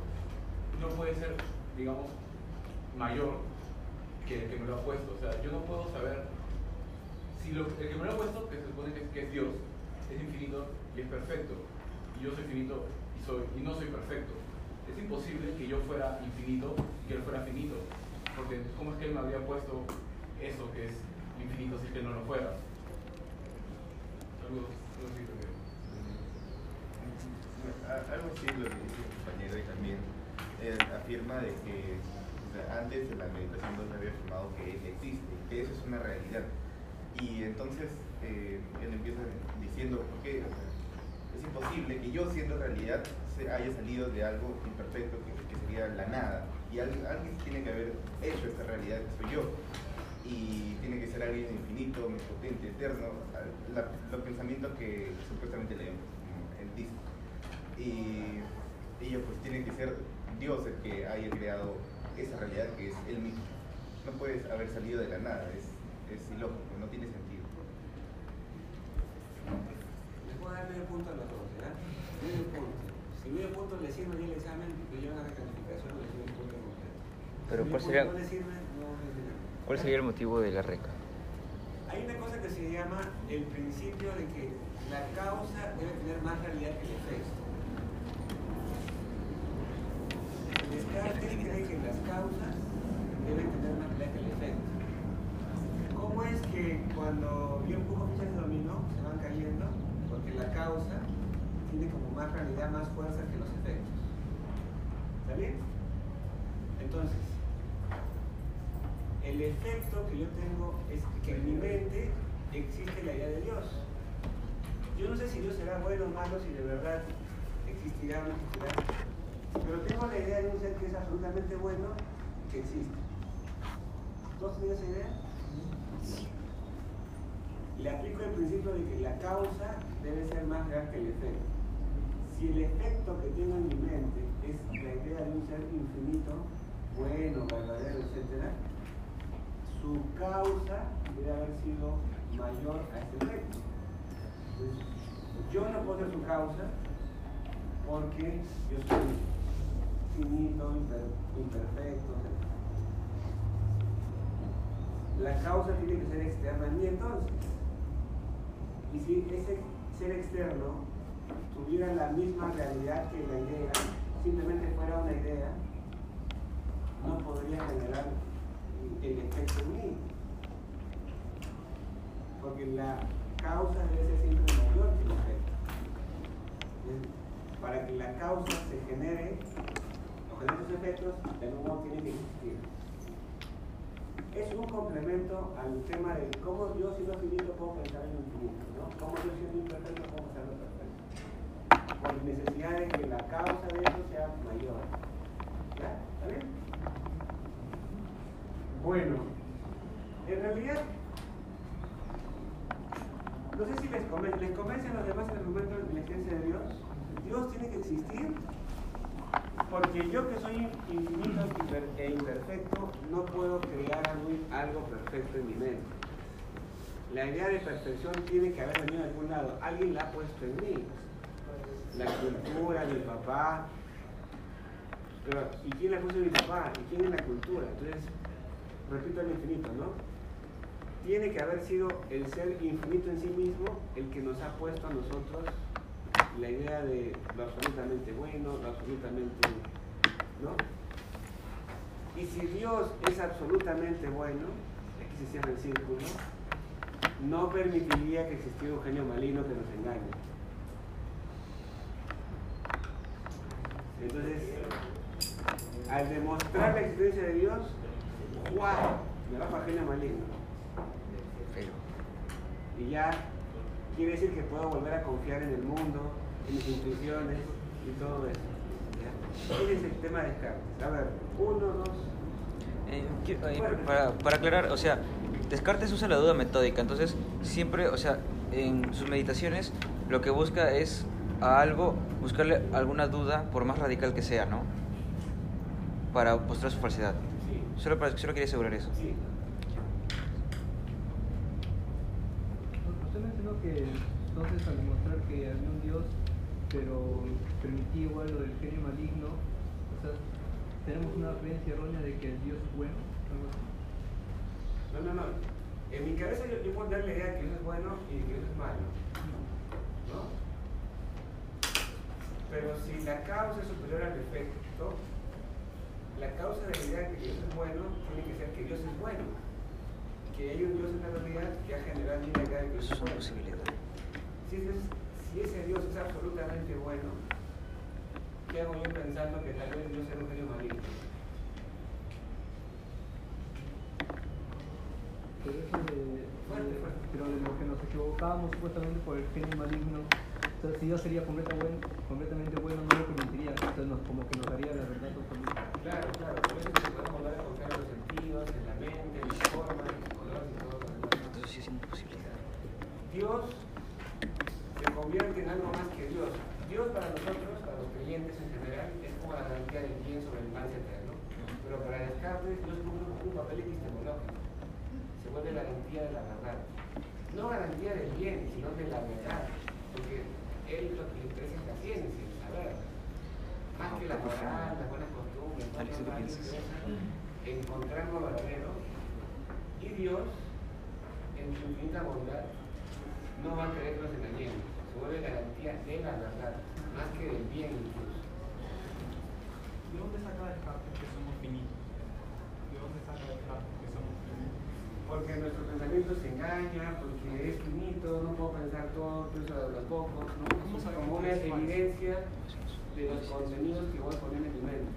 no puede ser, digamos, mayor que el que me lo ha puesto. O sea, yo no puedo saber si lo, el que me lo ha puesto, que se supone que es, Dios, es infinito y es perfecto, y yo soy finito y, soy, y no soy perfecto. Es imposible que yo fuera infinito y que él fuera finito, porque ¿cómo es que él me habría puesto eso que es infinito si es que no lo fuera? Algo, algo así creo que- A- Algo así lo dice mi compañero y también él afirma de que antes de la meditación no se había afirmado que existe, que eso es una realidad. Y entonces eh, él empieza diciendo, ¿por qué? O es imposible que yo siendo realidad se haya salido de algo imperfecto que, sería la nada. Y alguien, tiene que haber hecho esta realidad que soy yo. Y tiene que ser alguien infinito, omnipotente, eterno, la- los pensamientos que supuestamente leemos. Y ella pues tiene que ser Dios el que haya creado esa realidad que es él mismo. No puedes haber salido de la nada, es, es ilógico, no tiene sentido. Les puedo dar medio punto a los dos, ¿ya? Medio punto. Si medio punto le sirve bien el examen, le llevan a la calificación, le sirve un punto completo. Pero si ¿cuál sería- no le sirve, no le sirve. ¿Cuál sería el motivo de la reca? Hay una cosa que se llama el principio de que la causa debe tener más realidad que el efecto. Descartes cree que las causas deben tener más realidad que el efecto. ¿Cómo es que cuando yo empujo fichas de dominó se van cayendo? Porque la causa tiene como más realidad, más fuerza que los efectos. ¿Está bien? Entonces, el efecto que yo tengo es que en mi mente existe la idea de Dios. Yo no sé si Dios será bueno o malo, si de verdad existirá o no existirá, pero tengo la idea de un ser que es absolutamente bueno y que existe. ¿Todos tienen esa idea? Le aplico el principio de que la causa debe ser más real que el efecto. Si el efecto que tengo en mi mente es la idea de un ser infinito, bueno, verdadero, etc., su causa debe haber sido mayor a ese efecto. Entonces, yo no puedo ser su causa, porque yo soy finito, imper- imperfecto. La causa tiene que ser externa en mí entonces. Y si ese ser externo tuviera la misma realidad que la idea, simplemente fuera una idea, no podría generar el efecto en mí. Porque la causa debe ser siempre mayor que el efecto. Para que la causa se genere, o genere sus efectos, de algún modo tiene que existir. Es un complemento al tema de cómo yo siendo finito puedo pensar en lo infinito, ¿no? Cómo yo siendo imperfecto puedo pensar en lo perfecto. Por necesidad de que la causa de eso sea mayor. ¿Ya? ¿Está bien? Bueno, en realidad, no sé si les convence, ¿les convence a los demás el argumento de la existencia de Dios? Dios tiene que existir porque yo que soy infinito e imperfecto no puedo crear algo, perfecto en mi mente. La idea de perfección tiene que haber venido de algún lado. Alguien la ha puesto en mí. La cultura, mi papá. Pero, ¿y quién la puso en mi papá? ¿Y quién en la cultura? Entonces, repito el infinito, ¿no? Tiene que haber sido el ser infinito en sí mismo el que nos ha puesto a nosotros la idea de lo absolutamente bueno, lo absolutamente, ¿no? Y si Dios es absolutamente bueno, aquí se cierra el círculo, no permitiría que existiera un genio maligno que nos engañe. Entonces, al demostrar la existencia de Dios, ¡guau! Me va para genio maligno. Y ya quiere decir que puedo volver a confiar en el mundo, en mis intuiciones y todo eso. ¿ya? Ese es el tema de Descartes. A ver, uno, dos. Eh, quiero- eh, para, para aclarar, o sea, Descartes usa la duda metódica, entonces siempre, o sea, en sus meditaciones lo que busca es a algo, buscarle alguna duda, por más radical que sea, ¿no? Para mostrar su falsedad. Solo, para, solo quería asegurar eso. Usted mencionó que entonces al demostrar que había pero permitía igual lo del genio maligno, o sea, tenemos una creencia errónea de que el Dios es bueno. No, no, no. En mi cabeza yo, yo puedo dar la idea de que Dios es bueno y de que Dios es malo. ¿No? Pero si la causa es superior al efecto, la causa de la idea de que Dios es bueno tiene que ser que Dios es bueno. Que hay un Dios en la realidad que ha generado la idea de que Dios es bueno. Si es- si ese Dios es absolutamente bueno, ¿qué hago yo pensando que tal vez Dios es un genio maligno? Pero eso de, de- pero de lo que nos equivocábamos supuestamente por el genio maligno, sea, si Dios sería completa buen- completamente bueno, no lo permitiría, entonces nos, como que nos daría la verdad absoluta. Claro, claro, por eso se a confiar en los sentidos, en la mente, en la forma, en los colores y todo lo demás. Entonces sí es imposible. Dios convierte en algo más que Dios. Dios para nosotros, para los creyentes en general, es como la garantía del bien sobre el mal eterno. Pero para Descartes, Dios cumple un papel epistemológico. Se vuelve garantía de la verdad. No garantía del bien, sino de la verdad. Porque él lo que le interesa es la ciencia, el saber. Más que la moral, las buenas costumbres, todo lo ¿tú qué demás, le piensas? interesa encontrar lo verdadero. Y Dios, en su infinita bondad, no va a querer que nos engañemos. Garantía de la verdad, más que del bien incluso. ¿De dónde saca Descartes que somos finitos? ¿De dónde saca Descartes que somos finitos? Porque nuestro pensamiento se engaña, porque es finito, no puedo pensar todo, pienso de los pocos, ¿no? ¿Cómo Es sabemos como una evidencia de los contenidos que voy poniendo en mi mente.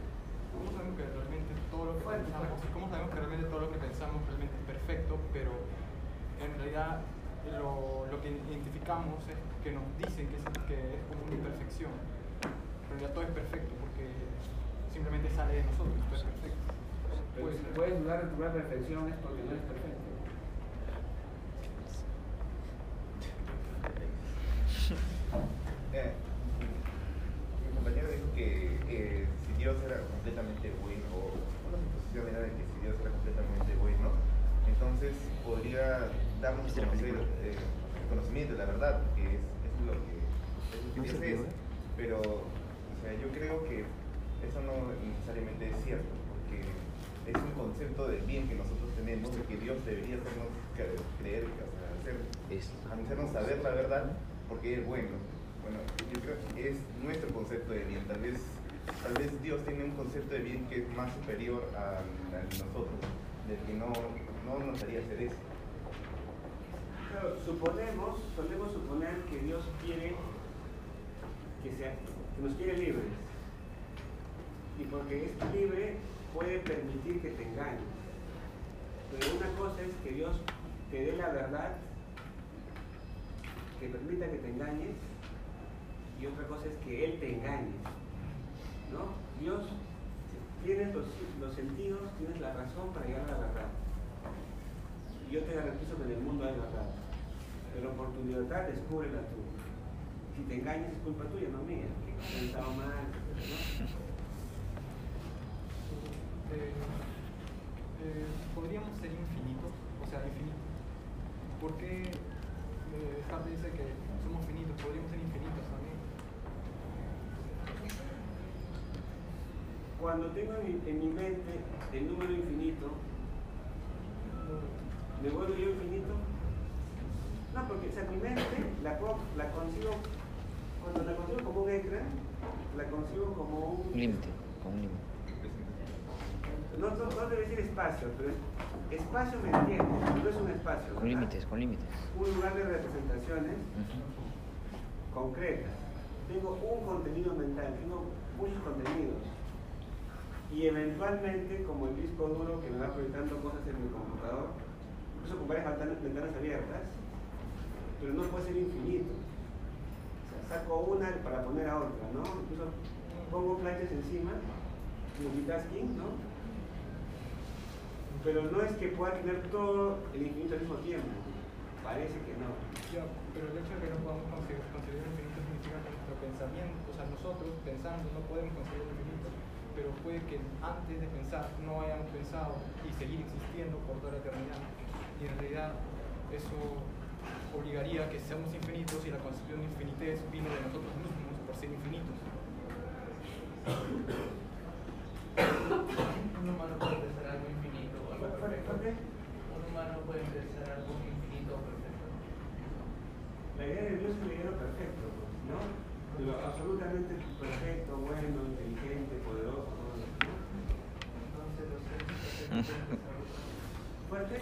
¿Cómo sabemos que realmente todo lo que pensamos, cómo sabemos que realmente todo lo que pensamos realmente es perfecto, pero en realidad lo, lo que identificamos es que nos dicen que es, que es como una imperfección? En realidad todo es perfecto porque simplemente sale de nosotros, todo es perfecto. Pero Puede si puedes dudar de tu propia perfección es porque no es perfecto. Eh, mi compañero dijo que eh, si Dios era completamente bueno, o una suposición era de que si Dios era completamente bueno, entonces podría darnos a conocer eh, el conocimiento, la verdad, que es, es lo que, es lo que Dios es. Pero sea, yo creo que eso no necesariamente es cierto, porque es un concepto del bien que nosotros tenemos, de que Dios debería hacernos cre- creer, o sea, hacer, hacernos saber la verdad, porque es bueno. Bueno, yo creo que es nuestro concepto de bien. Tal vez, tal vez Dios tiene un concepto de bien que es más superior al al de nosotros, del que no, no nos haría hacer eso. Suponemos, solemos suponer que Dios quiere que, sea, que nos quiere libres. Y porque es libre puede permitir que te engañes. Pero una cosa es que Dios te dé la verdad, que permita que te engañes, y otra cosa es que Él te engañe. ¿No? Dios, tienes los, los sentidos, tienes la razón para llegar a la verdad. Y yo te garantizo que en el mundo hay verdad. Pero por tu libertad descúbrela tú. Si te engañas es culpa tuya, no mía. Que has pensado mal, ¿no? Eh, eh, podríamos ser infinitos, o sea, infinitos. ¿Por qué eh, Descartes dice que somos finitos? Podríamos ser infinitos también. Cuando tengo en mi, en mi mente el número infinito, ¿me vuelvo yo infinito? No, porque o sea, mi mente la, la consigo, cuando la consigo como un ecran, la consigo como un... Límite, con un límite. No, no, no debe decir espacio, pero es- espacio me entiende, no es un espacio. Con límites, con límites. Un lugar de representaciones concretas. Tengo un contenido mental, tengo muchos contenidos. Y eventualmente, como el disco duro que me va proyectando cosas en mi computador, incluso con varias ventanas, ventanas abiertas, pero no puede ser infinito. O sea, saco una para poner a otra, ¿no? Incluso pongo planchas encima, multitasking, ¿no? Pero no es que pueda tener todo el infinito al mismo tiempo. Parece que no. Pero el hecho de que no podamos conseguir, conseguir el infinito significa que nuestro pensamiento, o sea, nosotros pensando no podemos conseguir el infinito, pero puede que antes de pensar no hayamos pensado y seguir existiendo por toda la eternidad. Y en realidad eso obligaría a que seamos infinitos y la concepción de infinitez vino de nosotros mismos por ser infinitos. Un humano puede pensar algo infinito o algo perfecto. Un humano puede pensar algo infinito o perfecto. La idea de Dios es el idea perfecto, ¿no? De lo absolutamente perfecto, bueno, inteligente, poderoso, todo eso. Entonces los seres perfectos pueden pensar algo ¿Fuerte?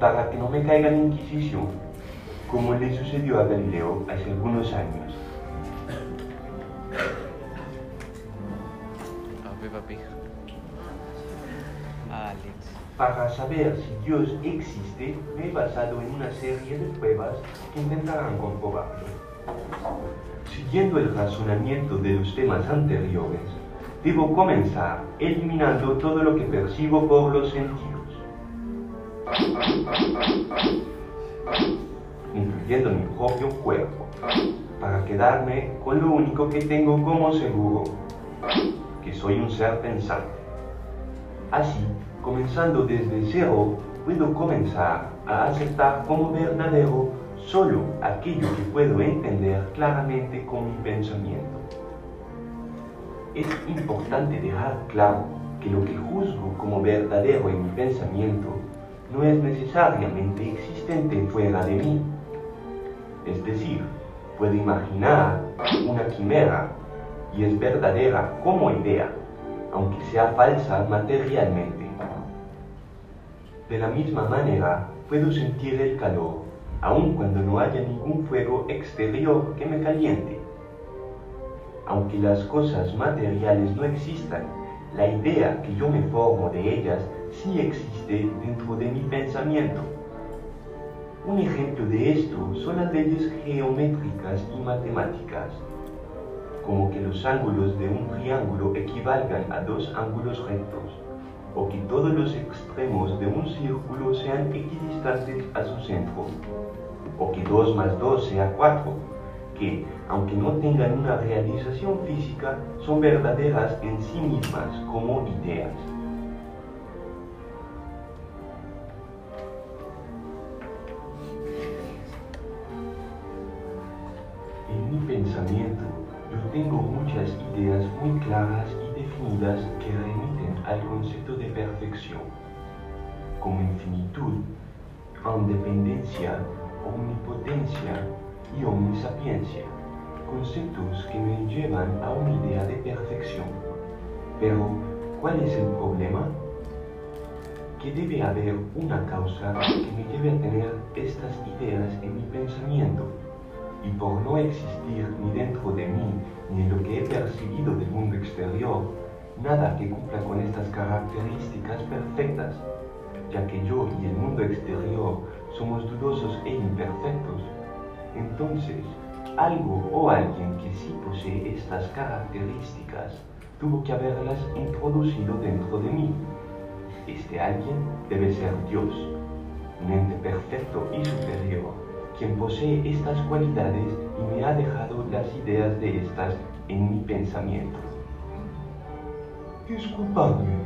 para que no me caiga la Inquisición, como le sucedió a Galileo hace algunos años. Para saber si Dios existe, me he basado en una serie de pruebas que intentarán comprobarlo. Siguiendo el razonamiento de los temas anteriores, debo comenzar eliminando todo lo que percibo por los sentidos, incluyendo mi propio cuerpo, para quedarme con lo único que tengo como seguro, que soy un ser pensante. Así, comenzando desde cero, puedo comenzar a aceptar como verdadero solo aquello que puedo entender claramente con mi pensamiento. Es importante dejar claro que lo que juzgo como verdadero en mi pensamiento no es necesariamente existente fuera de mí. Es decir, puedo imaginar una quimera y es verdadera como idea, aunque sea falsa materialmente. De la misma manera, puedo sentir el calor, aun cuando no haya ningún fuego exterior que me caliente. Aunque las cosas materiales no existan, la idea que yo me formo de ellas sí existe dentro de mi pensamiento. Un ejemplo de esto son las leyes geométricas y matemáticas, como que los ángulos de un triángulo equivalgan a dos ángulos rectos, o que todos los extremos de un círculo sean equidistantes a su centro, o que 2 más 2 sea 4, que, aunque no tengan una realización física, son verdaderas en sí mismas como ideas. Mi pensamiento, yo tengo muchas ideas muy claras y definidas que remiten al concepto de perfección, como infinitud, independencia, omnipotencia y omnisapiencia, conceptos que me llevan a una idea de perfección. Pero, ¿cuál es el problema? Que debe haber una causa que me lleve a tener estas ideas en mi pensamiento, y por no existir ni dentro de mí ni en lo que he percibido del mundo exterior, nada que cumpla con estas características perfectas, ya que yo y el mundo exterior somos dudosos e imperfectos, entonces algo o alguien que sí posee estas características tuvo que haberlas introducido dentro de mí. Este alguien debe ser Dios, un ente perfecto y superior, quien posee estas cualidades y me ha dejado las ideas de estas en mi pensamiento. Disculpadme.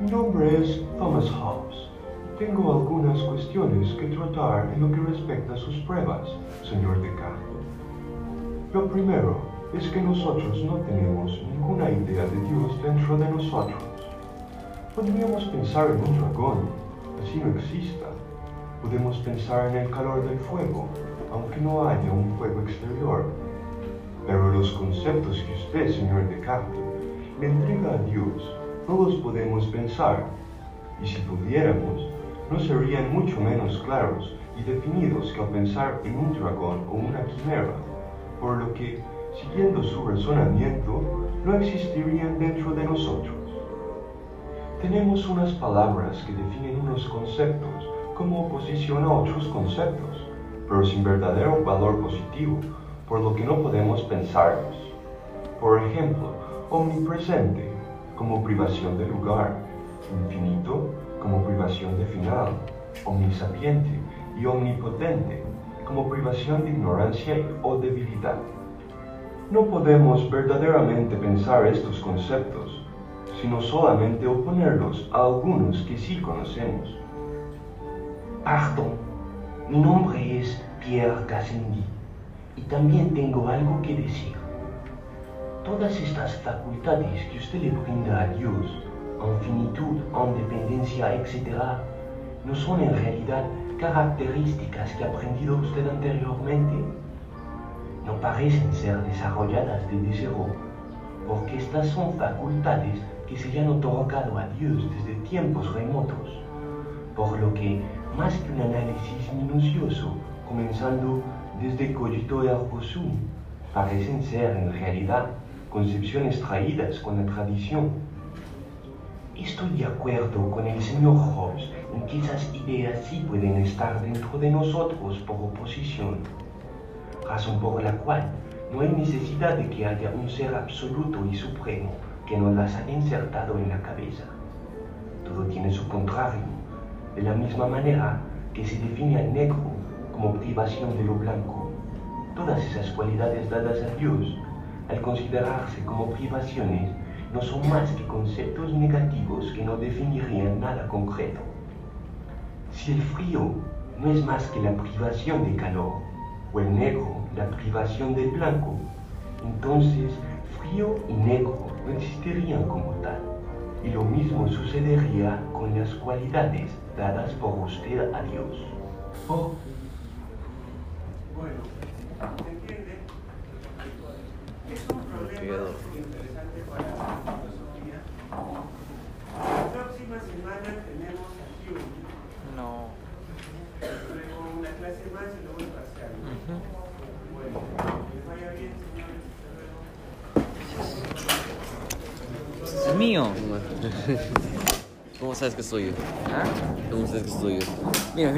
Mi nombre es Thomas Hobbes. Tengo algunas cuestiones que tratar en lo que respecta a sus pruebas, señor Descartes. Lo primero es que nosotros no tenemos ninguna idea de Dios dentro de nosotros. Podríamos pensar en un dragón, así no exista. Podemos pensar en el calor del fuego, aunque no haya un fuego exterior. Pero los conceptos que usted, señor Descartes, le entrega a Dios, no los podemos pensar. Y si pudiéramos, no serían mucho menos claros y definidos que al pensar en un dragón o una quimera, por lo que, siguiendo su razonamiento, no existirían dentro de nosotros. Tenemos unas palabras que definen unos conceptos como oposición a otros conceptos, pero sin verdadero valor positivo, por lo que no podemos pensarlos. Por ejemplo, omnipresente como privación de lugar, infinito como privación de final, omnisapiente y omnipotente como privación de ignorancia o debilidad. No podemos verdaderamente pensar estos conceptos, sino solamente oponerlos a algunos que sí conocemos. Pardon, mi nombre es Pierre Gassendi y también tengo algo que decir. Todas estas facultades que usted le brinda a Dios, infinitud, independencia, etc., no son en realidad características que ha aprendido usted anteriormente. No parecen ser desarrolladas desde cero, porque estas son facultades que se le han otorgado a Dios desde tiempos remotos, por lo que, más que un análisis minucioso, comenzando desde cogito ergo sum, parecen ser en realidad concepciones traídas con la tradición. Estoy de acuerdo con el señor Hobbes en que esas ideas sí pueden estar dentro de nosotros por oposición, razón por la cual no hay necesidad de que haya un ser absoluto y supremo que nos las haya insertado en la cabeza. Todo tiene su contrario, de la misma manera que se define al negro como privación de lo blanco. Todas esas cualidades dadas a Dios, al considerarse como privaciones, no son más que conceptos negativos que no definirían nada concreto. Si el frío no es más que la privación de calor, o el negro la privación del blanco, entonces frío y negro no existirían como tal. Y lo mismo sucedería con las cualidades dadas por usted a Dios. Oh. Bueno, ¿se entiende? quedo. interesante para la filosofía. La próxima semana tenemos a Hume. No. Luego una clase más y luego el parcial. Bueno, que les vaya bien, señores. Hasta luego. Es mío. ¿Cómo sabes que soy yo? ¿Ah? ¿Cómo sabes que soy yo? Mira,